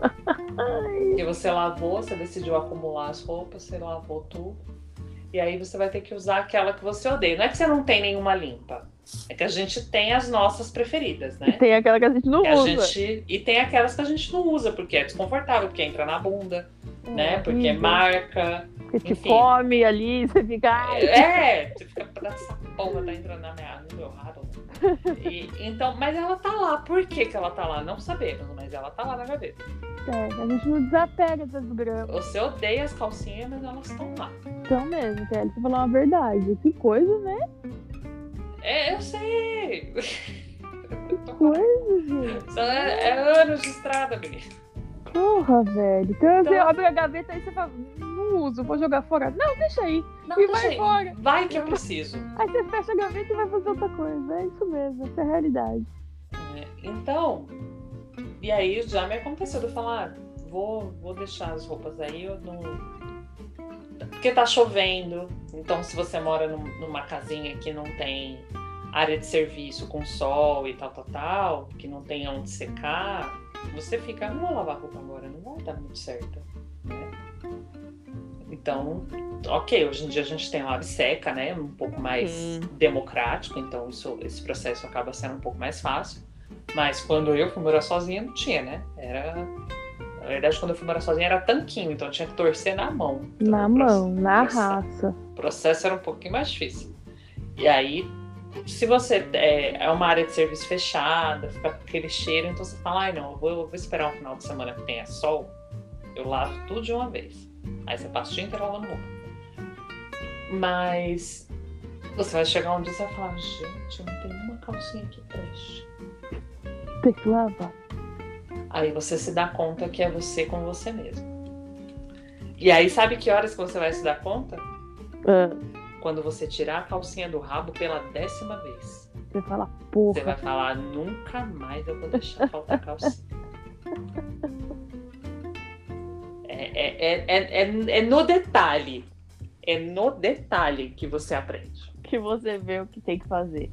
Que você lavou, você decidiu acumular as roupas, você lavou tudo. E aí você vai ter que usar aquela que você odeia. Não é que você não tem nenhuma limpa. É que a gente tem as nossas preferidas, né? Tem aquela que a gente não a usa. gente... E tem aquelas que a gente não usa, porque é desconfortável, porque entra na bunda, né? Porque horrível. marca. Porque te enfim. come ali, você fica. É, você fica essa porra tá entrando na minha, no meu rabo. E, então, mas ela tá lá. Por que, que ela tá lá? Não sabemos, mas ela tá lá na gaveta. É, a gente não desapega das gramas. Você odeia as calcinhas, mas elas estão lá. Então mesmo, Kelly, você falou uma verdade. Que coisa, né? É, eu sei. Coisa, é, é anos de estrada, menina. Porra, velho. Então, você Então- abre a gaveta e você fala, não uso, vou jogar fora. Não, deixa aí. Não, E deixa vai aí. embora. Vai que eu preciso. Aí você fecha a gaveta e vai fazer outra coisa. É isso mesmo, essa é a realidade. É, Então, e aí já me aconteceu de eu falar, ah, vou, vou deixar as roupas aí, eu não. Porque tá chovendo. Então, se você mora num, numa casinha que não tem área de serviço com sol e tal, tal, tal, que não tem onde secar, você fica, não vou lavar roupa agora, não vai dar muito certo, né? Então, ok, hoje em dia a gente tem lave seca, né? Um pouco mais Sim. democrático, então isso, esse processo acaba sendo um pouco mais fácil. Mas quando eu fui morar sozinha, não tinha, né? Era. Na verdade, quando eu fui morar sozinha era tanquinho, então eu tinha que torcer na mão. Então, na mão, na raça. O processo era um pouquinho mais difícil. E aí, se você é, é, uma área de serviço fechada, fica com aquele cheiro, então você fala, ai não, eu vou, eu vou esperar um final de semana que tenha sol, eu lavo tudo de uma vez. Aí você passa o dia inteiro lavando roupa. Mas você vai chegar um dia e você vai falar, gente, não tem uma calcinha que preste. Tem que lavar. Aí você se dá conta que é você com você mesmo. E aí, sabe que horas que você vai se dar conta? Uh. Quando você tirar a calcinha do rabo pela décima vez. Você vai falar, porra. Você vai falar, nunca mais eu vou deixar faltar calcinha. É, é, é, é, é no detalhe. É no detalhe que você aprende. Que você vê o que tem que fazer.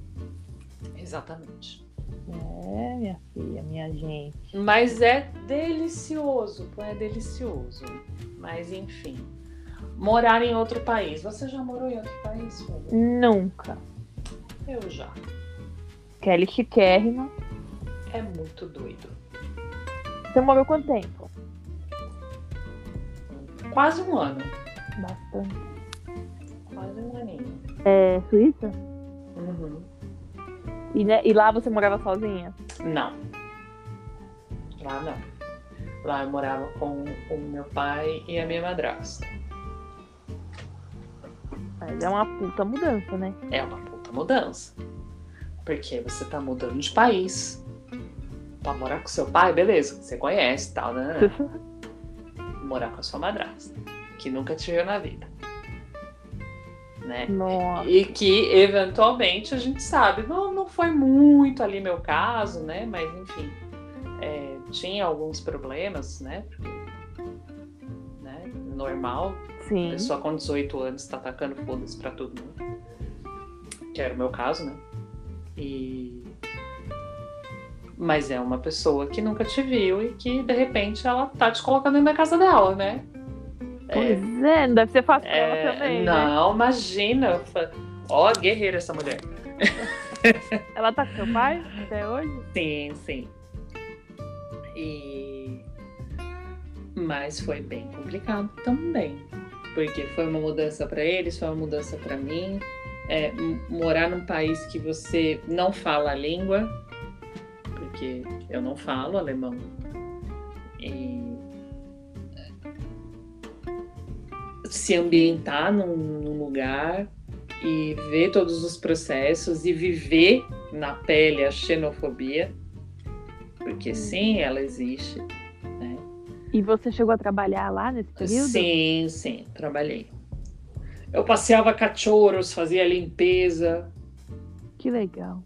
Exatamente. É, minha filha, minha gente. Mas é delicioso, é delicioso. Mas enfim. Morar em outro país. Você já morou em outro país, Fábio? Nunca. Eu já. Kelly chiquérrima. É muito doido. Você morou quanto tempo? Quase um ano. Bastante. Quase um aninho. É Suíça? Uhum. E, né, e lá você morava sozinha? Não. Lá não. Lá eu morava com o meu pai e a minha madrasta. Mas é uma puta mudança, né? É uma puta mudança. Porque você tá mudando de país. Pra morar com seu pai, beleza, você conhece e tal, né? morar com a sua madrasta, que nunca te viu na vida. Né? Nossa. E que eventualmente a gente sabe, não, não foi muito ali meu caso, né? Mas enfim, é, tinha alguns problemas, né? Porque, né? Normal. Sim. Pessoa com 18 anos tá atacando foda-se pra todo mundo. Que era o meu caso, né? E mas é uma pessoa que nunca te viu e que de repente ela tá te colocando da casa dela, né? Pois é, é não deve ser fácil é, ela também. Né? Não, né? imagina. Ó, guerreira essa mulher. ela tá com seu pai até hoje? Sim, sim. E... Mas foi bem complicado também. Porque foi uma mudança para eles, foi uma mudança para mim. É, morar num país que você não fala a língua, porque eu não falo alemão. E se ambientar num, num lugar e ver todos os processos e viver na pele a xenofobia, porque sim, ela existe. Né? E você chegou a trabalhar lá nesse período? Sim, sim, trabalhei. Eu passeava cachorros, fazia limpeza. Que legal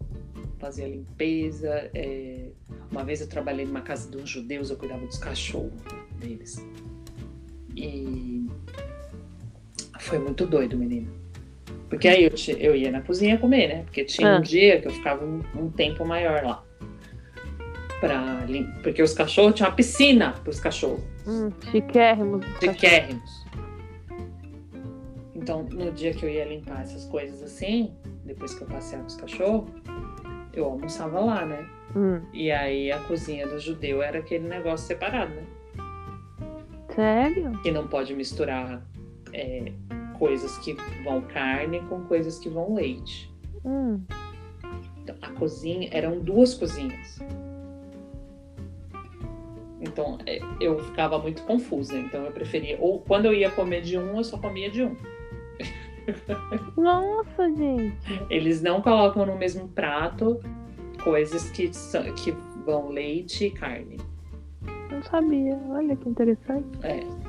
fazia limpeza. É... Uma vez eu trabalhei numa casa de uns judeus, eu cuidava dos cachorros deles. E foi muito doido, menino. Porque aí eu, eu ia na cozinha comer, né? Porque tinha ah. um dia que eu ficava um, um tempo maior lá. Pra. Porque os cachorros tinham uma piscina para os cachorros. Hum, chiquérrimos. Chiquérrimos. Então, no dia que eu ia limpar essas coisas assim, depois que eu passeava os cachorros, eu almoçava lá, né? Hum. E aí a cozinha do judeu era aquele negócio separado, né? Sério? Que não pode misturar é, coisas que vão carne com coisas que vão leite. Hum. Então, a cozinha, eram duas cozinhas. Então é, eu ficava muito confusa. Então eu preferia, ou quando eu ia comer de um, eu só comia de um. Nossa, gente. Eles não colocam no mesmo prato coisas que, são, que vão leite e carne. Não sabia. Olha que interessante. É.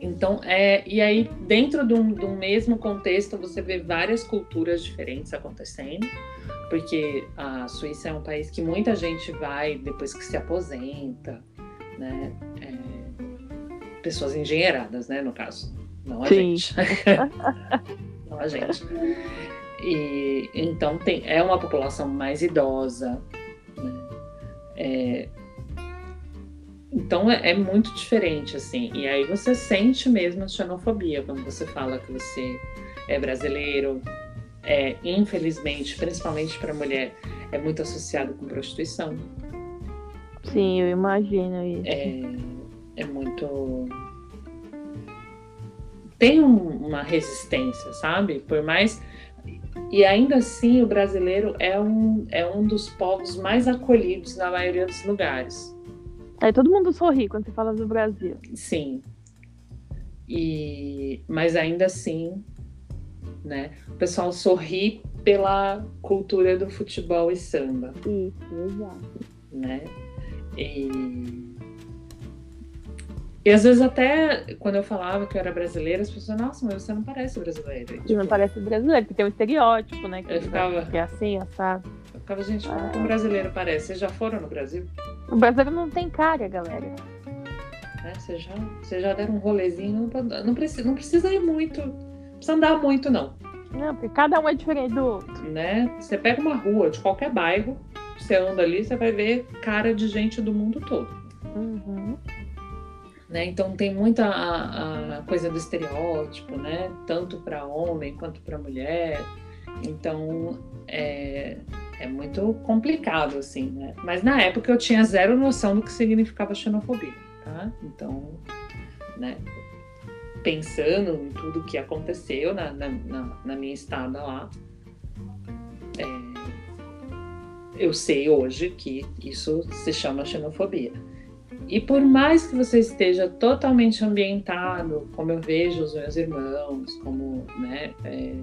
Então, é, e aí, dentro de um, de um, mesmo contexto, você vê várias culturas diferentes acontecendo, porque a Suíça é um país que muita gente vai depois que se aposenta, né? É, pessoas engenheiradas, né, no caso não a Sim. gente. não a gente. E, então tem, é uma população mais idosa. né? É, então é, é muito diferente, assim. E aí você sente mesmo a xenofobia quando você fala que você é brasileiro. É, infelizmente, principalmente para mulher, é muito associado com prostituição. Sim, eu imagino isso. É, é muito. Tem um- uma resistência, sabe? Por mais. E ainda assim, o brasileiro é um, é um dos povos mais acolhidos na maioria dos lugares. Aí todo mundo sorri quando você fala do Brasil. Sim. E, mas ainda assim, né? O pessoal sorri pela cultura do futebol e samba, Isso, exato. né? E, e às vezes até quando eu falava que eu era brasileira, as pessoas, nossa, mas você não parece brasileira. Você não tipo, parece brasileiro, porque tem um estereótipo, né? Que, Eu ficava- que é assim, assado. Ficava, gente, como que um brasileiro parece? Vocês já foram no Brasil? O brasileiro não tem cara, galera. Né? Vocês já, vocês já deram um rolezinho, não, não, precisa, não precisa ir muito, não precisa andar muito, não. Não, porque cada um é diferente do outro. né? Você pega uma rua de qualquer bairro, você anda ali, você vai ver cara de gente do mundo todo, Uhum. né? Então tem muita a, a coisa do estereótipo, né? Tanto para homem quanto para mulher. Então é, é muito complicado assim, né? Mas na época eu tinha zero noção do que significava xenofobia, tá? Então, né? Pensando em tudo que aconteceu na, na, na- na minha estada lá, é, eu sei hoje que isso se chama xenofobia. E por mais que você esteja totalmente ambientado, como eu vejo os meus irmãos, como né, é,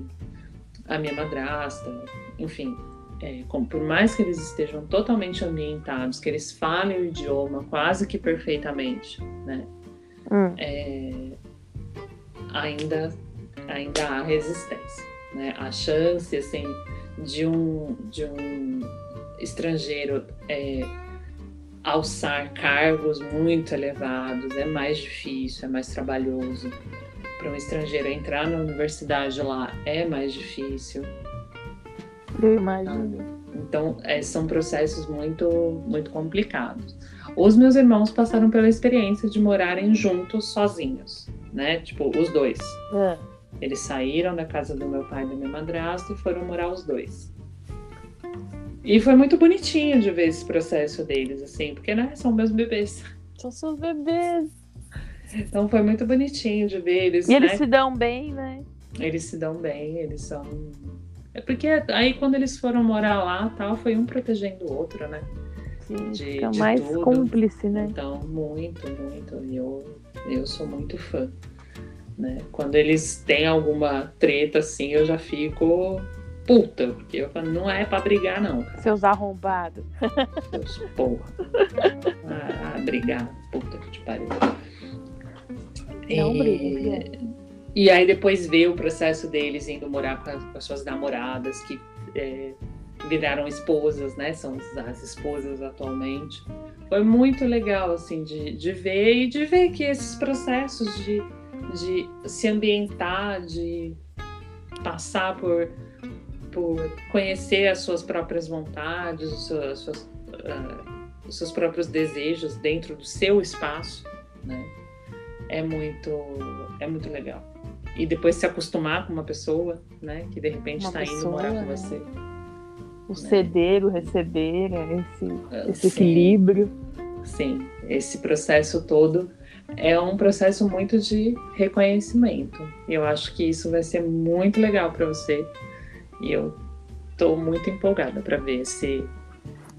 a minha madrasta, enfim, é, como, por mais que eles estejam totalmente ambientados, que eles falem o idioma quase que perfeitamente, né, Hum. é, ainda, ainda há resistência. Né? A chance assim, de, um, de um estrangeiro é, alçar cargos muito elevados é mais difícil, é mais trabalhoso. Para um estrangeiro entrar na universidade lá é mais difícil. Eu imagino. Então, é, são processos muito, muito complicados. Os meus irmãos passaram pela experiência de morarem juntos, sozinhos, né? Tipo, os dois. É. Eles saíram da casa do meu pai e da minha madrasta e foram morar os dois. E foi muito bonitinho de ver esse processo deles, assim, porque, né, são meus bebês. São seus bebês. Então foi muito bonitinho de ver eles, E eles né? se dão bem, né? Eles se dão bem, eles são. É porque aí quando eles foram morar lá, tal, foi um protegendo o outro, né? Sim, De- fica de mais tudo. cúmplice, né? Então, muito, muito. Eu, eu sou muito fã. Né? Quando eles têm alguma treta assim, eu já fico puta, porque eu falo, não é pra brigar, não. cara. Seus arrombados. Seus porra. Ah, ah, brigar, puta que te pariu. Não E- briga. E aí depois ver o processo deles indo morar com com as suas namoradas que é, viraram esposas, né? São as- as esposas atualmente. Foi muito legal, assim, de, de ver e de ver que esses processos de, de se ambientar, de passar por, por conhecer as suas próprias vontades, os seus, as suas, ah, os seus próprios desejos dentro do seu espaço, né? É muito, é muito legal. E depois se acostumar com uma pessoa, né? Que de repente está indo morar com né? você. O ceder, o receber, né? esse, Ah, esse sim. equilíbrio. Sim, esse processo todo é um processo muito de reconhecimento. Eu acho que isso vai ser muito legal para você. E eu tô muito empolgada para ver esse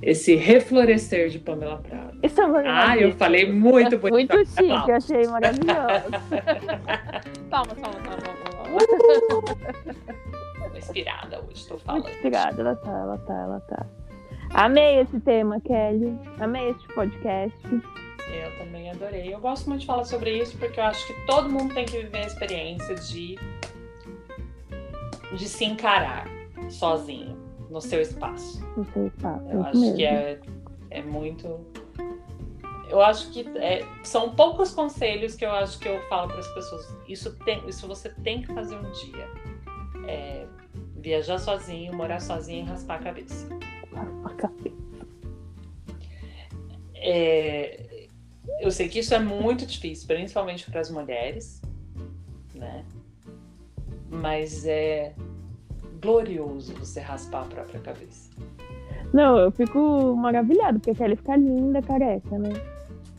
esse reflorescer de Pamela Prado. Isso é Ah, eu falei muito bonito. Muito chique, eu Aplausos. achei maravilhoso. palmas, palmas, palmas, palmas. Tô inspirada hoje, tô Muito falando. inspirada, ela tá, ela tá, ela tá. Amei esse tema, Kelly. Amei esse podcast. Eu também adorei. Eu gosto muito de falar sobre isso porque eu acho que todo mundo tem que viver a experiência de, de se encarar sozinho no seu espaço. No seu espaço. Eu acho mesmo. que é, é muito. eu acho que é, são poucos conselhos que eu acho que eu falo para as pessoas. Isso, tem, isso você tem que fazer um dia. É, viajar sozinho, morar sozinho e raspar a cabeça. Raspar a cabeça. É, eu sei que isso é muito difícil, principalmente para as mulheres, né? Mas é glorioso você raspar a própria cabeça. Não, eu fico maravilhado, porque a Kelly fica linda, careca, né?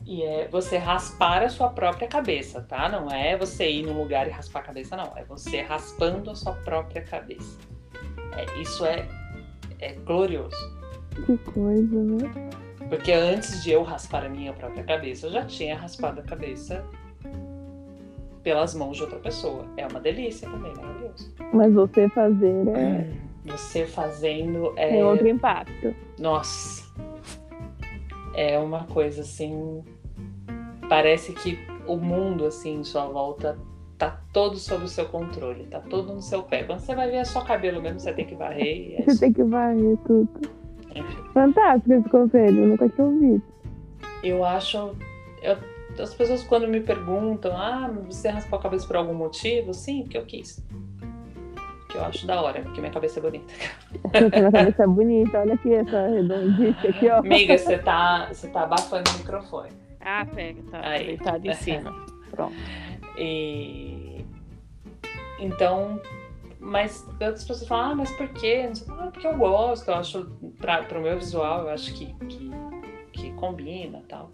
E é você raspar a sua própria cabeça, tá? Não é você ir num lugar e raspar a cabeça, não. É você raspando a sua própria cabeça. É, isso é, é glorioso. Que coisa, né? Porque antes de eu raspar a minha própria cabeça, eu já tinha raspado a cabeça pelas mãos de outra pessoa. É uma delícia também, maravilhoso. Mas você fazer é. Você fazendo é. Tem outro impacto. Nossa. É uma coisa assim. Parece que o mundo, assim, em sua volta, tá todo sob o seu controle, tá todo no seu pé. Quando você vai ver é só cabelo mesmo, você tem que varrer. É você tem que varrer tudo. Enfim. Fantástico esse conselho, eu nunca tinha ouvido. Eu acho. Eu, as pessoas quando me perguntam, ah, você raspou a cabeça por algum motivo? Sim, porque eu quis. Que eu acho da hora, porque minha cabeça é bonita. minha cabeça é bonita, olha aqui essa redondita aqui, ó. Amiga, você tá, você tá abafando o microfone. Ah, pega, tá Aí. deitado em cima. Pronto. E então, mas outras pessoas falam, ah, mas por quê? Ah, porque eu gosto, eu acho, para o meu visual, eu acho que, que, que combina tal.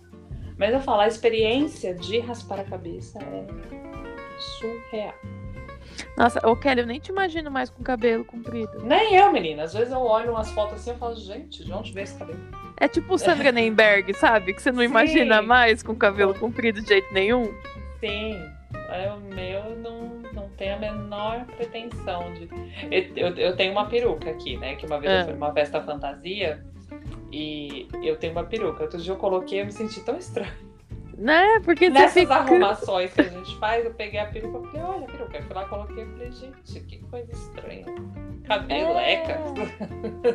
Mas eu falo, a experiência de raspar a cabeça é surreal. Nossa, ô Kelly, eu nem te imagino mais com cabelo comprido. Nem eu, menina. Às vezes eu olho umas fotos assim e falo, gente, de onde veio esse cabelo? É tipo o Sandra Nemberg, sabe? Que você não Sim. imagina mais com cabelo comprido de jeito nenhum. Sim. É, o meu não, não tem a menor pretensão de. Eu, eu, eu tenho uma peruca aqui, né? Que uma vez é. eu fui numa festa fantasia e eu tenho uma peruca. Outro dia eu coloquei e me senti tão estranho. Né? Porque Nessas fica... arrumações que a gente faz, eu peguei a peruca e falei, olha a peruca. Eu fui lá, coloquei e falei, gente, que coisa estranha. Cabelo, é...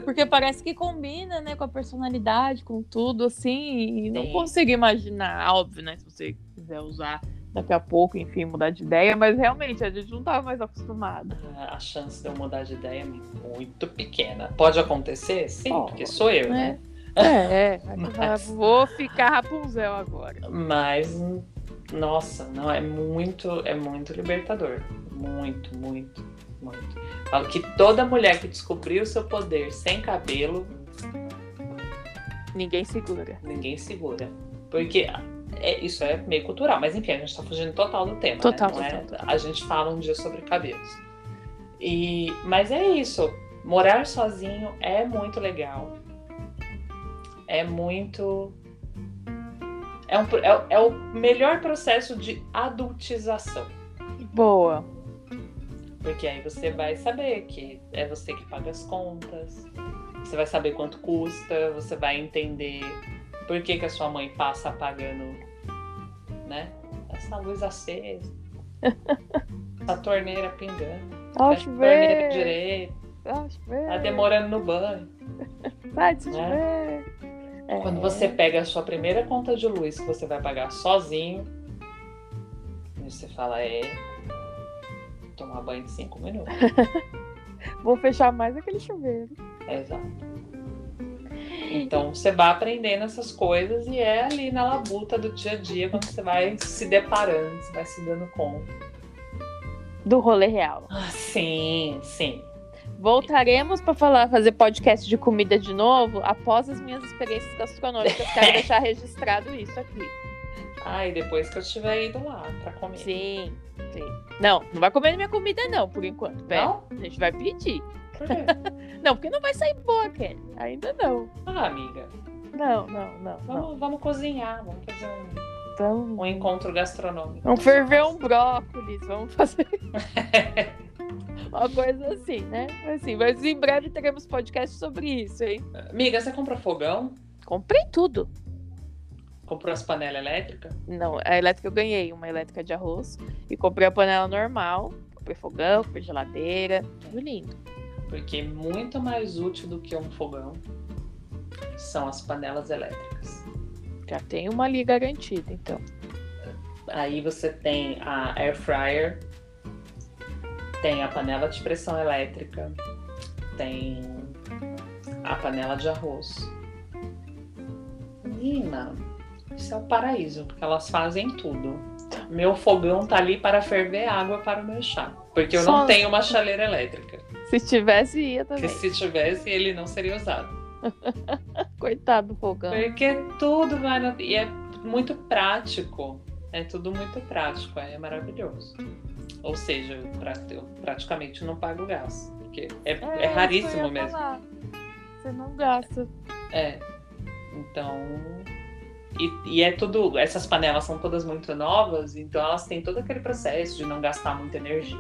Porque parece que combina, né, com a personalidade, com tudo, assim. E não consigo imaginar, óbvio, né? Se você quiser usar daqui a pouco, enfim, mudar de ideia, mas realmente a gente não estava mais acostumado. A chance de eu mudar de ideia é muito pequena. Pode acontecer? Sim, oh, porque sou eu, né? É, é. Mas... vou ficar Rapunzel agora. Mas, nossa, não, é muito, é muito libertador. Muito, muito, muito. Falo que toda mulher que descobriu o seu poder sem cabelo. Ninguém segura. Ninguém segura. Porque é, isso é meio cultural, mas enfim, a gente tá fugindo total do tema. Total, né? total, é, total. A gente fala um dia sobre cabelos. E, mas é isso. Morar sozinho é muito legal. É muito. É, um, é, é o melhor processo de adultização. Boa. Porque aí você vai saber que é você que paga as contas, você vai saber quanto custa, você vai entender por que, que a sua mãe passa apagando, né? Essa luz acesa. essa torneira pingando. Ao torneira direito. Tá demorando no banho. Vai te né? É. Quando você pega a sua primeira conta de luz que você vai pagar sozinho, você fala, é. Tomar banho de cinco minutos. Vou fechar mais aquele chuveiro. Exato. Então você vai aprendendo essas coisas e é ali na labuta do dia a dia quando você vai se deparando, você vai se dando conta. Do rolê real. Ah, sim, sim. Voltaremos para falar, fazer podcast de comida de novo após as minhas experiências gastronômicas. Quero deixar registrado isso aqui. Ah, e depois que eu estiver indo lá para comer. Sim, sim. Não, não vai comer minha comida não, por enquanto. Pera, não? A gente vai pedir. Por quê? não, porque não vai sair boa, Kelly. Ainda não. Ah, amiga. Não, não, não. Vamos, não. vamos cozinhar, vamos fazer um, um encontro gastronômico. Vamos ferver um brócolis, vamos fazer. Uma coisa assim, né? Assim, mas em breve teremos podcast sobre isso, hein? Amiga, você comprou fogão? Comprei tudo. Comprou as panelas elétricas? Não, a elétrica eu ganhei, uma elétrica de arroz. E comprei a panela normal. Comprei fogão, comprei geladeira, tudo lindo. Porque muito mais útil do que um fogão são as panelas elétricas. Já tem uma ali garantida, então. Aí você tem a air fryer, tem a panela de pressão elétrica, tem a panela de arroz. Menina, isso é o paraíso, porque elas fazem tudo. Meu fogão tá ali para ferver água para o meu chá. Porque eu Só- não tenho uma chaleira elétrica. Se tivesse, ia Porque também. se tivesse, ele não seria usado. Coitado do fogão. Porque tudo vai. E é muito prático. É tudo muito prático, é maravilhoso. Ou seja, eu pra- eu praticamente não pago gás. Porque é, é eu raríssimo mesmo. falar. Você não gasta. É. Então. E, e é tudo. Essas panelas são todas muito novas, então elas têm todo aquele processo de não gastar muita energia.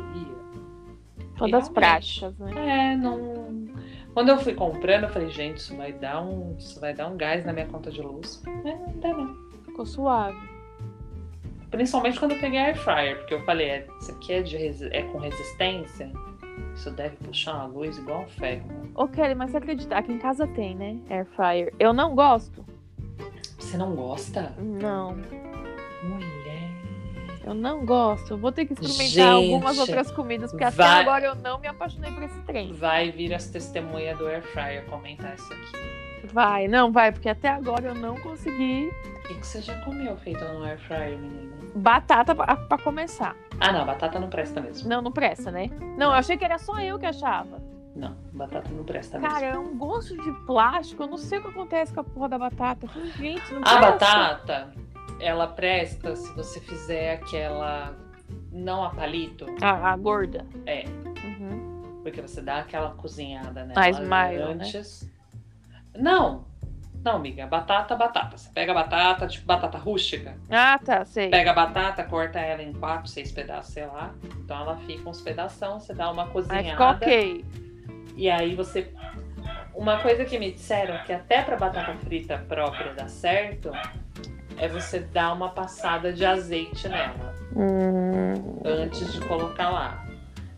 Todas práticas, né? É, não. Quando eu fui comprando, eu falei, gente, isso vai dar um. Isso vai dar um gás na minha conta de luz. É, não dá não. Ficou suave. Principalmente quando eu peguei a air fryer, porque eu falei, é, isso aqui é, de é com resistência. Isso deve puxar uma luz igual um ferro. Ô, Kelly, mas você acredita? Aqui em casa tem, né? Air fryer. Eu não gosto. Você não gosta? Não. Mulher. Eu não gosto. Eu vou ter que experimentar Gente, algumas outras comidas, porque vai- até agora eu não me apaixonei por esse trem. Vai vir as testemunhas do air fryer comentar isso aqui. Vai, não vai, porque até agora eu não consegui que, que você já comeu feito no air fryer, menina? batata pra, pra começar. Ah, não, batata não presta mesmo. Não, não presta, né? Não, eu achei que era só eu que achava. Não, batata não presta Cara, mesmo. é um gosto de plástico. Eu não sei o que acontece com a porra da batata. Gente, não A presta. batata, ela presta se você fizer aquela. Não a palito, A, a gorda. É. Uhum. porque você dá aquela cozinhada nela Mais maio, né? antes. Não, não, amiga. Batata, batata. Você pega a batata, tipo batata rústica. Ah, tá, sei. Pega a batata, corta ela em quatro, seis pedaços, sei lá. Então ela fica uns pedação, você dá uma Aí cozinhada. ficou ok. E aí você. Uma coisa que me disseram que até para batata frita própria dar certo é você dar uma passada de azeite nela Hum, antes de colocar lá.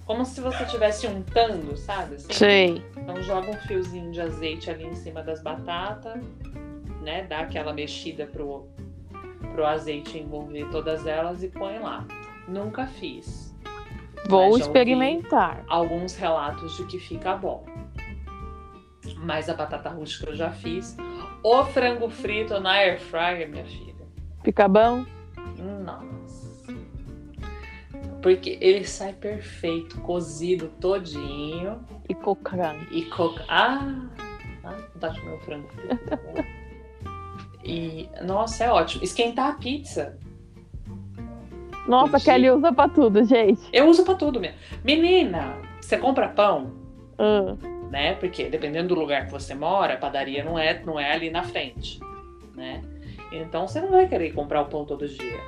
Como se você estivesse untando, sabe? assim? sei. Então joga um fiozinho de azeite ali em cima das batatas, né? Dá aquela mexida pro, pro azeite envolver todas elas e põe lá. Nunca fiz. Vou experimentar. alguns relatos de que fica bom. Mas a batata rústica eu já fiz. O frango frito na air fryer, minha filha. Fica bom? Nossa. Porque ele sai perfeito, cozido todinho E cocrante. e coca. Ah! ah de comer o frango frito. E, nossa, é ótimo. Esquentar a pizza. Nossa. Kelly usa pra tudo, gente. Eu uso pra tudo mesmo. Menina, você compra pão? Ah, né? Porque dependendo do lugar que você mora, a padaria não é, não é ali na frente, né? Então você não vai querer comprar o pão todo dia,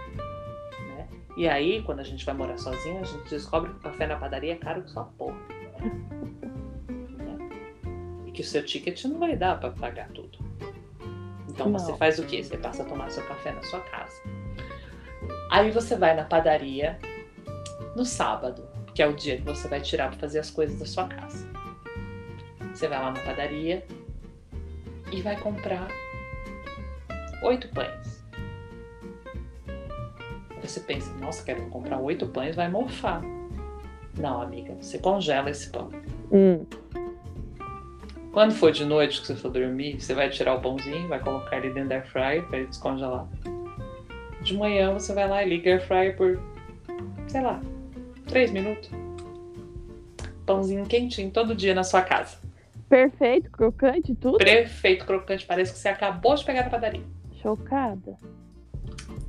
né? E aí, quando a gente vai morar sozinho, a gente descobre que o café na padaria é caro que só porra. Que o seu ticket não vai dar para pagar tudo. Então Não. você faz o quê? Você passa a tomar seu café na sua casa. Aí você vai na padaria no sábado, que é o dia que você vai tirar para fazer as coisas da sua casa. Você vai lá na padaria e vai comprar oito pães. Você pensa, nossa, quero comprar oito pães, vai mofar. Não, amiga, você congela esse pão. hum. Quando for de noite que você for dormir, você vai tirar o pãozinho, vai colocar ele dentro da air fryer para ele descongelar. De manhã você vai lá e liga a air fryer por, sei lá, três minutos. Pãozinho quentinho todo dia na sua casa. Perfeito, crocante, tudo. Perfeito, crocante, parece que você acabou de pegar da padaria. Chocada.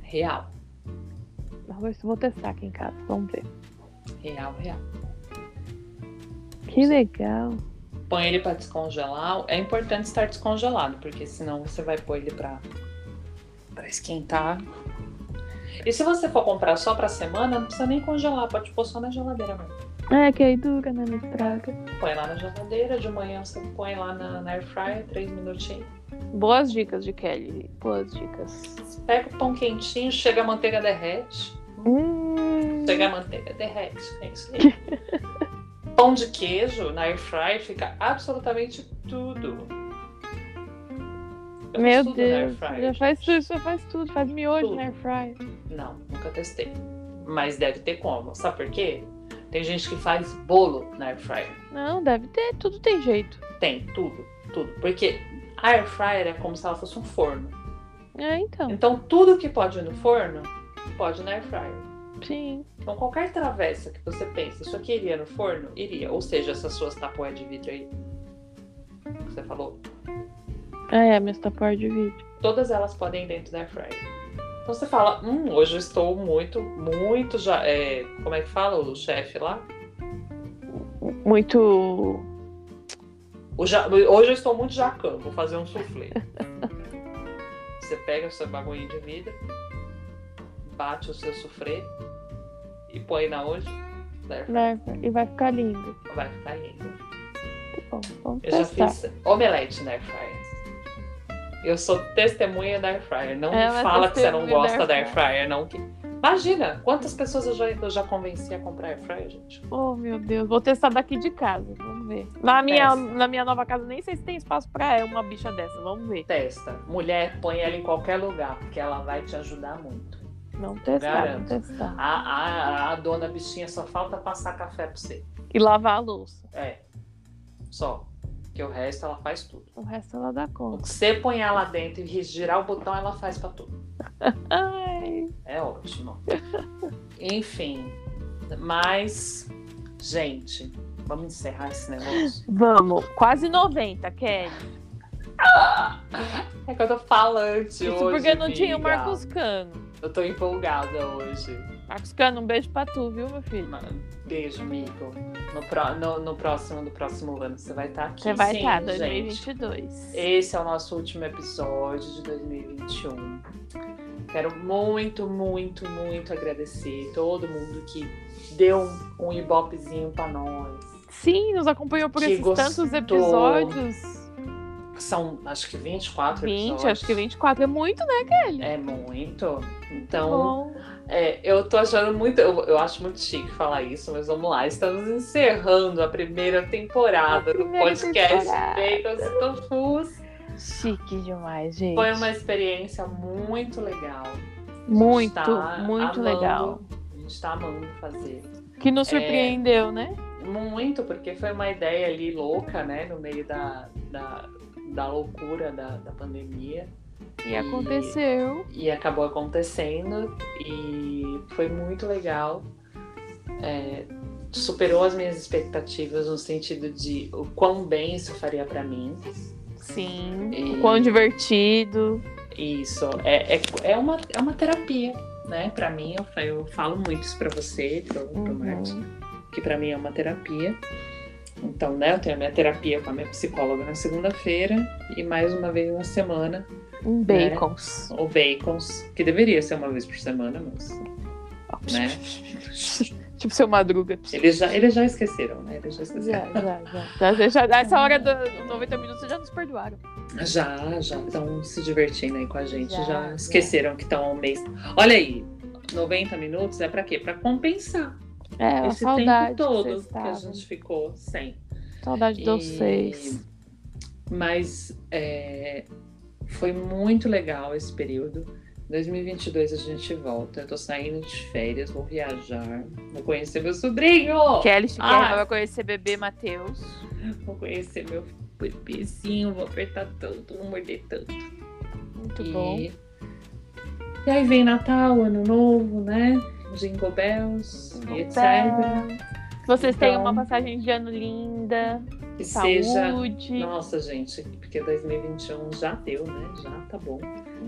Real, Vou vou testar aqui em casa, vamos ver. real, real. Que legal. Põe ele para descongelar. É importante estar descongelado, porque senão você vai pôr ele para para esquentar. E se você for comprar só pra semana, não precisa nem congelar, pode pôr só na geladeira mesmo. É, que aí dura, né? Me estraga. Põe lá na geladeira, de manhã você põe lá na, na air fryer, três minutinhos. Boas dicas de Kelly. Boas dicas. Pega o pão quentinho, chega a manteiga derrete. Hum. Chega a manteiga derrete, é isso aí. pão de queijo na air fryer fica absolutamente tudo. Eu Meu Deus, fryer, já faz tudo, já faz tudo, faz miojo Tudo. na air fryer. Não, nunca testei. Mas deve ter como. Sabe por quê? Tem gente que faz bolo na air fryer. Não, deve ter, tudo tem jeito. Tem, tudo, tudo. Porque a air fryer é como se ela fosse um forno. É, então, Então tudo que pode ir no forno, pode na air fryer. Sim. Então qualquer travessa que você pensa, isso aqui iria no forno? Iria. Ou seja, essas suas tapoé de vidro aí. que Você falou. Ah, é, minhas tapar de vídeo. Todas elas podem ir dentro da air fryer. Então você fala, hum, hoje eu estou muito, muito já. é, como é que fala o chefe lá? Muito. Ja- Hoje eu estou muito jacão, vou fazer um soufflé. Você pega o seu bagulho de vidro, bate o seu soufflé e põe na hoje. Fryer. Né? E vai ficar lindo. Vai ficar lindo. Tá bom, vamos Eu já testar. fiz omelete na air fryer. Eu sou testemunha da air fryer. Não Ela me é fala que você não gosta da air air fryer, não. Que... Imagina quantas pessoas eu já, eu já convenci a comprar air fryer, gente. Oh, meu Deus. Vou testar daqui de casa. Vamos ver. Na minha, Testa. na minha nova casa, nem sei se tem espaço pra uma bicha dessa. Vamos ver. Testa. Mulher, põe ela em qualquer lugar, porque ela vai te ajudar muito. Vamos testar, vamos testar. A, a, a dona bichinha só falta passar café pra você. E lavar a louça. É. Só. Porque o resto ela faz tudo. O resto ela dá O conta. que você põe ela dentro e girar o botão, ela faz pra tudo. Ai. É ótimo. Enfim. Mas, gente, vamos encerrar esse negócio. Vamos. Quase 90, Kelly. É que eu tô falante Isso hoje. porque não tinha o amiga. Marcos Cano. Eu tô empolgada hoje. Marcos Cano, um beijo pra tu, viu, meu filho? Beijo, amigo. No, pró- no, no próximo, no próximo ano você vai estar aqui. Você vai estar, gente. 2022. Esse é o nosso último episódio de 2021. Quero muito, muito, muito agradecer todo mundo que deu um, um ibopezinho pra nós. Sim, nos acompanhou por Que esses gostou. tantos episódios. São, acho que 24 20, episódios. acho que 24 é muito, né, Kelly? É muito. Então, é, eu tô achando muito. Eu, eu acho muito chique falar isso, mas vamos lá. Estamos encerrando a primeira temporada A do primeira podcast temporada. Bacon e Tofus. Chique demais, gente. Foi uma experiência muito legal. Muito, tá muito amando, legal. A gente tá amando fazer. Que nos surpreendeu, né? Muito, porque foi uma ideia ali louca, né? No meio da, da, da loucura da, da pandemia. E aconteceu. E acabou acontecendo. E foi muito legal. É, superou as minhas expectativas no sentido de o quão bem isso faria pra mim. Sim. E- O quão divertido. Isso, é, é, é, uma, é uma terapia, né? Pra mim, eu, eu falo muito isso pra você, pro, pro Uhum. Marcos, que pra mim é uma terapia. Então, né, eu tenho a minha terapia com a minha psicóloga na segunda-feira e mais uma vez na semana, Um bacons. o Bacons, que deveria ser uma vez por semana, mas né? tipo seu madruga. eles já, eles já esqueceram, né? Eles já esqueceram. Já, já, já. já, já nessa hora dos 90 minutos já nos perdoaram. Já, já estão se divertindo aí com a gente, Já, já, já. esqueceram que estão ao mês. Olha aí, 90 minutos é pra quê? Pra compensar. É, esse saudade tempo todo que, que, a gente ficou sem. Saudade de vocês. Mas é, foi muito legal esse período. 2022 a gente volta. Eu tô saindo de férias, vou viajar, vou conhecer meu sobrinho, Kelly Ah. vai conhecer bebê Matheus. vou conhecer meu bebezinho, vou apertar tanto, vou morder tanto. Muito e... bom. e aí vem Natal, Ano Novo, né? Jingle Bells e etc. Vocês têm Então- uma passagem de ano linda. Que seja Saúde. Nossa, gente, porque 2021 já deu, né? Já tá bom.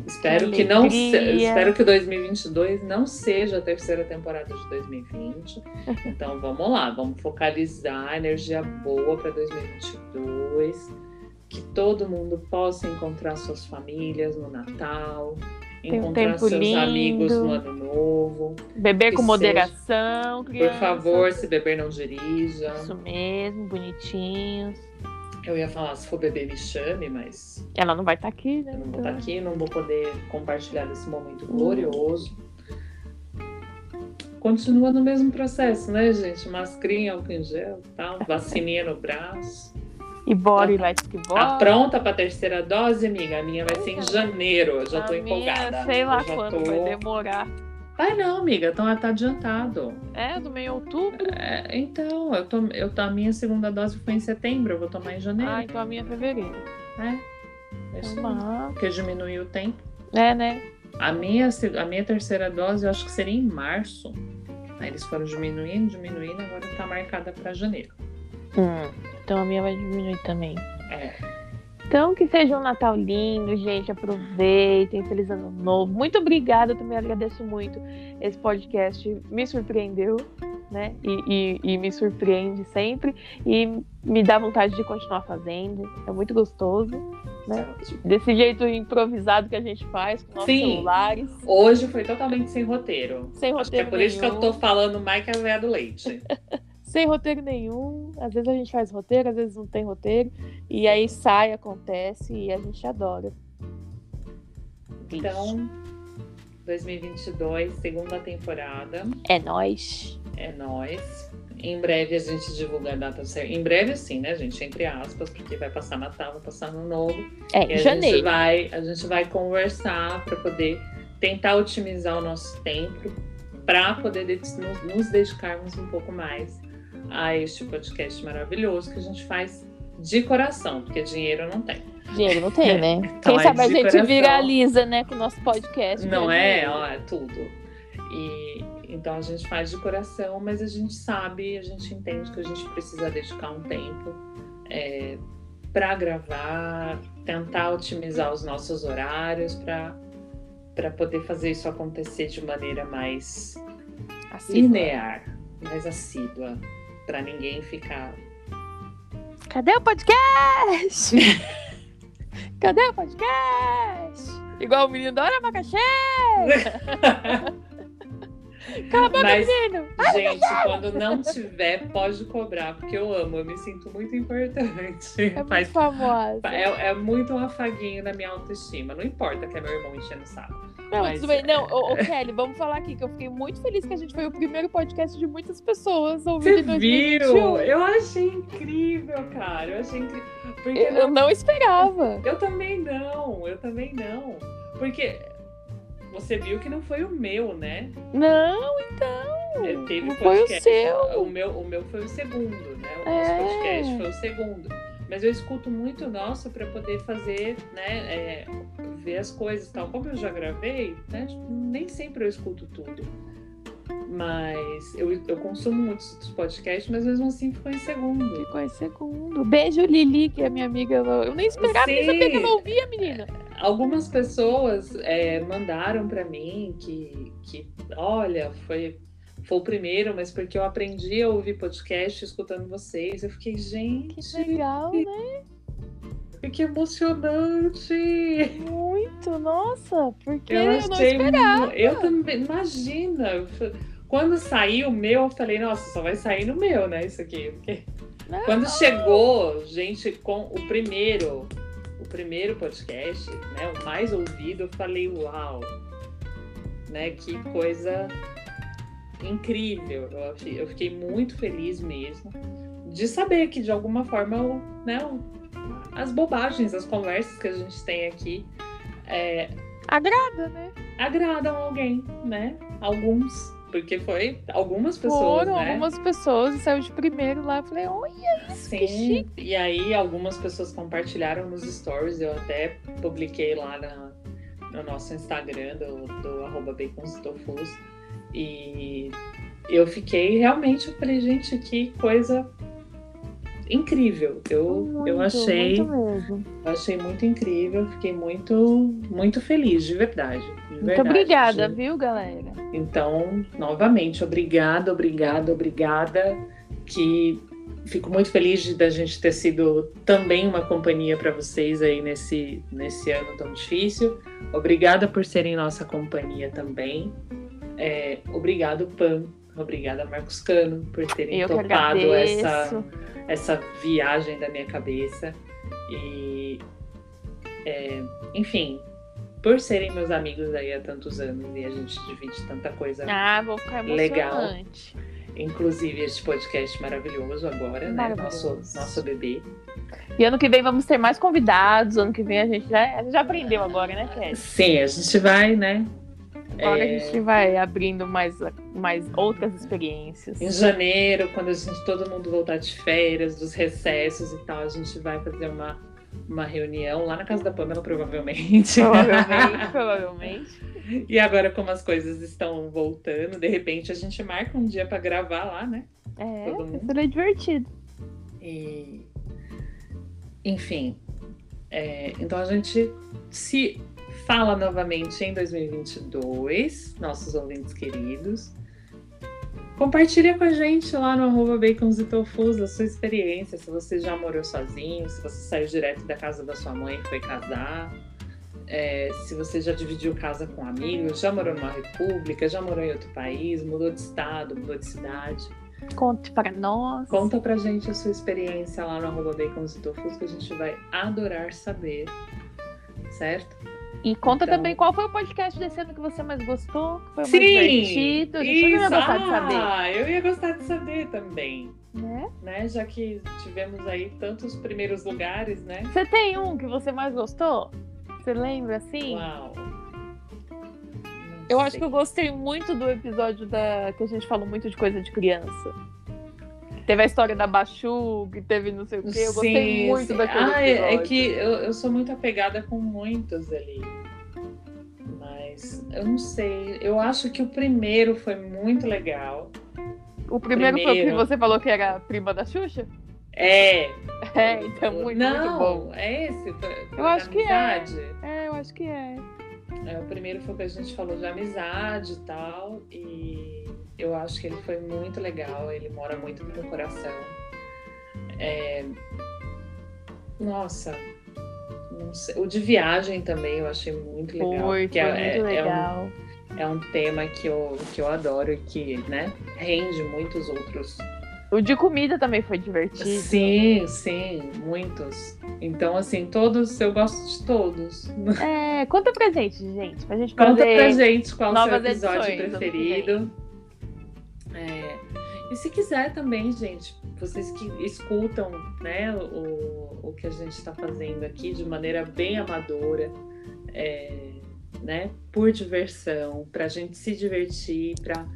Espero que, Que não se... espero que 2022 não seja a terceira temporada de 2020. Então vamos lá, vamos focalizar energia boa para 2022, que todo mundo possa encontrar suas famílias no Natal, Tem encontrar seus lindo. amigos no Ano Novo. Beber com moderação, Por favor, se beber não dirija. Isso mesmo, bonitinhos. Eu ia falar, se for beber, me chame, mas Ela não vai estar aqui, né? Eu não vou Então, estar aqui, não vou poder compartilhar desse momento Hum. glorioso. Continua no mesmo processo, né, gente? Mascrinha, álcool em gel, tal, vacininha no braço. E bora, e let's que bora. Tá pronta pra terceira dose, amiga? A minha vai ser em janeiro. Eu já A tô minha, empolgada. sei lá quando tô- vai demorar. Vai não, amiga. Então tá adiantado. É, do meio de outubro. É, então, eu tô, eu tô, a minha segunda dose foi em setembro. Eu vou tomar em janeiro. Ah, então a minha é fevereiro. É. É isso aí. Ah, Porque diminuiu o tempo. É, né? A minha, a minha terceira dose eu acho que seria em março. Aí eles foram diminuindo, diminuindo, agora tá marcada pra janeiro. Hum, então a minha vai diminuir também. É. Então, que seja um Natal lindo, gente. Aproveitem. Feliz Ano Novo. Muito obrigada. Eu também agradeço muito. Esse podcast me surpreendeu, né? E, e- e me surpreende sempre. E me dá vontade de continuar fazendo. É muito gostoso. Né? Desse jeito improvisado que a gente faz com nossos Sim. celulares. Hoje foi totalmente sem roteiro. Sem é roteiro por isso que eu nenhum. tô falando mais que a véia do leite. Sem roteiro nenhum. Às vezes a gente faz roteiro, às vezes não tem roteiro. E aí sai, acontece e a gente adora. Então, 2022, segunda temporada. É nóis. É nóis. Em breve a gente divulga a data certa. Em breve, sim, né, gente? Entre aspas, porque vai passar Natal, vai passar Ano Novo. É, em a gente janeiro. vai, a gente vai conversar para poder tentar otimizar o nosso tempo para poder de- nos, nos dedicarmos um pouco mais a este podcast maravilhoso que a gente faz de coração, porque dinheiro não tem. Dinheiro não tem, né? Então, Quem é sabe a gente coração. viraliza, né, com o nosso podcast. Não é, dinheiro. ó, é tudo. E então a gente faz de coração, mas a gente sabe, a gente entende que a gente precisa dedicar um tempo para gravar, tentar otimizar os nossos horários para para poder fazer isso acontecer de maneira mais Assim, linear, mais assídua, para ninguém ficar Cadê o podcast? Cadê o podcast? Igual o menino da hora macaxê. Cala a boca, Mas- menino. Gente, quando não tiver, pode cobrar, porque eu amo, eu me sinto muito importante. É muito famosa. É, é muito um afaguinho na minha autoestima. Não importa que é meu irmão enchendo o saco. Não, mas- tudo bem. Não, ô, ô, Kelly, vamos falar aqui que eu fiquei muito feliz que a gente foi o primeiro podcast de muitas pessoas ouvindo Você em 2021. viu? Eu achei incrível, cara. Eu achei incrível. Porque Eu, eu não esperava. eu também não, eu também não. Porque você viu que não foi o meu, né? Não, então. É, Teve não foi o podcast. seu. O meu, o meu foi o segundo, né? O É. nosso podcast foi o segundo. Mas eu escuto muito nosso para poder fazer, né? é, ver as coisas tal. Como eu já gravei, né? Nem sempre eu escuto tudo. Mas eu, eu consumo muitos outros podcasts, mas mesmo assim ficou em segundo. Ficou em segundo. Beijo, Lili, que é minha amiga. Eu nem esperava, nem sabia que ela Sim. ouvia, menina. Algumas pessoas é, mandaram para mim que, que, olha, foi, foi o primeiro, mas porque eu aprendi a ouvir podcast escutando vocês. Eu fiquei, gente, Que legal, né? que emocionante! Muito, nossa. Porque Eu eu, não esperava. Eu também, imagina! Quando saiu o meu, eu falei, nossa, só vai sair no meu, né? Isso aqui. Porque quando chegou, gente, com o primeiro, o primeiro podcast, né? O mais ouvido, eu falei, uau! Né? Que coisa incrível. Eu, achei- eu fiquei muito feliz mesmo de saber que de alguma forma eu, né, as bobagens, as conversas que a gente tem aqui é, Agrada, né? agradam alguém, né? Alguns, porque foi algumas pessoas, Foram né? algumas pessoas e saiu de primeiro lá. Eu falei, olha, que Sim. chique. E aí algumas pessoas compartilharam nos stories, eu até publiquei lá na- no nosso Instagram do, do arroba bacons e eu fiquei realmente, eu falei, gente, que coisa incrível. Eu, eu Muito, achei. Muito. Eu achei muito incrível, fiquei muito, muito feliz, de verdade. de Muito verdade, obrigada, viu, galera? Então, novamente, obrigada, obrigada, obrigada. Que fico muito feliz de da gente ter sido também uma companhia para vocês aí nesse, nesse ano tão difícil. Obrigada por serem nossa companhia também. É, obrigado, Pan. Obrigada, Marcos Cano, por terem Eu topado essa, essa viagem da minha cabeça. E, é, enfim, por serem meus amigos aí há tantos anos e a gente divide tanta coisa Ah, vou ficar Legal. inclusive este podcast maravilhoso agora, né? Nosso, nosso bebê. E ano que vem vamos ter mais convidados. Ano que vem a gente já, a gente já aprendeu agora, né, Kelly? Sim, a gente vai, né? Agora é... a gente vai abrindo mais, mais outras experiências. Em janeiro, quando a gente todo mundo voltar de férias, dos recessos e tal, a gente vai fazer uma, uma reunião lá na casa da Pamela, provavelmente. Provavelmente, provavelmente. E agora, como as coisas estão voltando, de repente a gente marca um dia para gravar lá, né? É, seria divertido. E... Enfim. É... Então a gente se fala novamente em 2022, nossos ouvintes queridos. Compartilha com a gente lá no arroba Bacons e Tofus a sua experiência, se você já morou sozinho, se você saiu direto da casa da sua mãe e foi casar, é, se você já dividiu casa com amigos, já morou numa república, já morou em outro país, mudou de estado, mudou de cidade. Conte para nós. Conta pra gente a sua experiência lá no arroba Bacons e Tofus, que a gente vai adorar saber, certo? E conta então... também qual foi o podcast desse ano que você mais gostou, que foi Sim, mais divertido. A gente isso. ia gostar de saber. Ah, eu ia gostar de saber também. Né? né? Já que tivemos aí tantos primeiros lugares, né? Você tem um que você mais gostou? Você lembra assim? Uau. eu acho que eu gostei muito do episódio da que a gente falou muito de coisa de criança. Teve a história da Bachu, que teve não sei o quê. Eu gostei sim, muito sim. daquele ah, é, é que eu, eu sou muito apegada com muitos ali. Mas eu não sei. Eu acho que o primeiro foi muito legal. O primeiro, primeiro... foi o que você falou que era a prima da Xuxa? É. É, então muito, não, muito bom. É esse? Foi, foi eu acho amizade. que é. É, eu acho que é. é. O primeiro foi que a gente falou de amizade e tal. E eu acho que ele foi muito legal, ele mora muito no meu coração. É... Nossa, o de viagem também eu achei muito legal. Foi, foi é, muito legal. É um, é um tema que eu, que eu adoro e que né, rende muitos outros. O de comida também foi divertido. Sim, sim, muitos. Então, assim, todos, eu gosto de todos. É, conta pra gente, gente, pra gente Conta pra gente qual o seu episódio preferido. É, e se quiser também, gente, vocês que escutam né, o, o que a gente está fazendo aqui de maneira bem amadora, é, né, por diversão, para a gente se divertir, para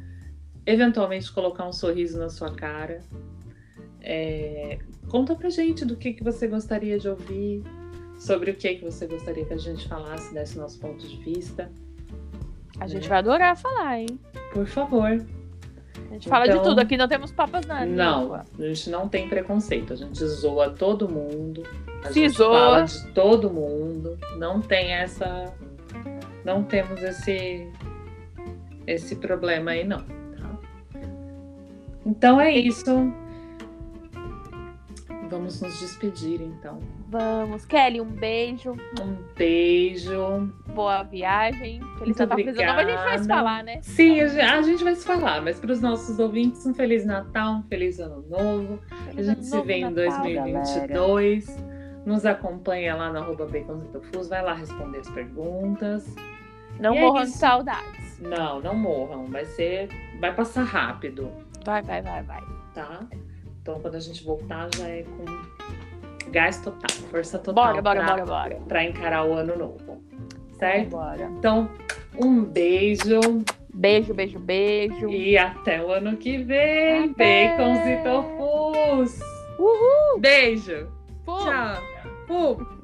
eventualmente colocar um sorriso na sua cara. É, conta pra gente do que, que você gostaria de ouvir, sobre o que, que você gostaria que a gente falasse, desse nosso ponto de vista. A gente né? vai adorar falar, hein? Por favor. A gente fala de então, tudo, aqui não temos papas na Não, a gente não tem preconceito, a gente zoa todo mundo, a Se gente zoa. fala de todo mundo, não tem essa. Não temos esse esse problema aí não. Tá? Então é isso. Vamos nos despedir então. Vamos. Kelly, um beijo. Um beijo. Boa viagem. Feliz Natal, feliz ano novo. A gente vai se falar, né? Sim, a gente vai se falar. Mas para os nossos ouvintes, um Feliz Natal, um Feliz Ano Novo. Feliz a gente se vê em 2022. Galera. Nos acompanha lá no arroba Vai lá responder as perguntas. Não e é morram é de saudades. Não, não morram. Vai ser. Vai passar rápido. Vai, vai, vai, vai. Tá? Então quando a gente voltar já é com gás total, força total. Bora, bora, pra, bora, bora. Pra encarar o ano novo. Certo? Bora. Então, um beijo. Beijo, beijo, beijo. E até o ano que vem. Até. Bacons e tofus. Uhul. Beijo. Pum. Tchau. Pum.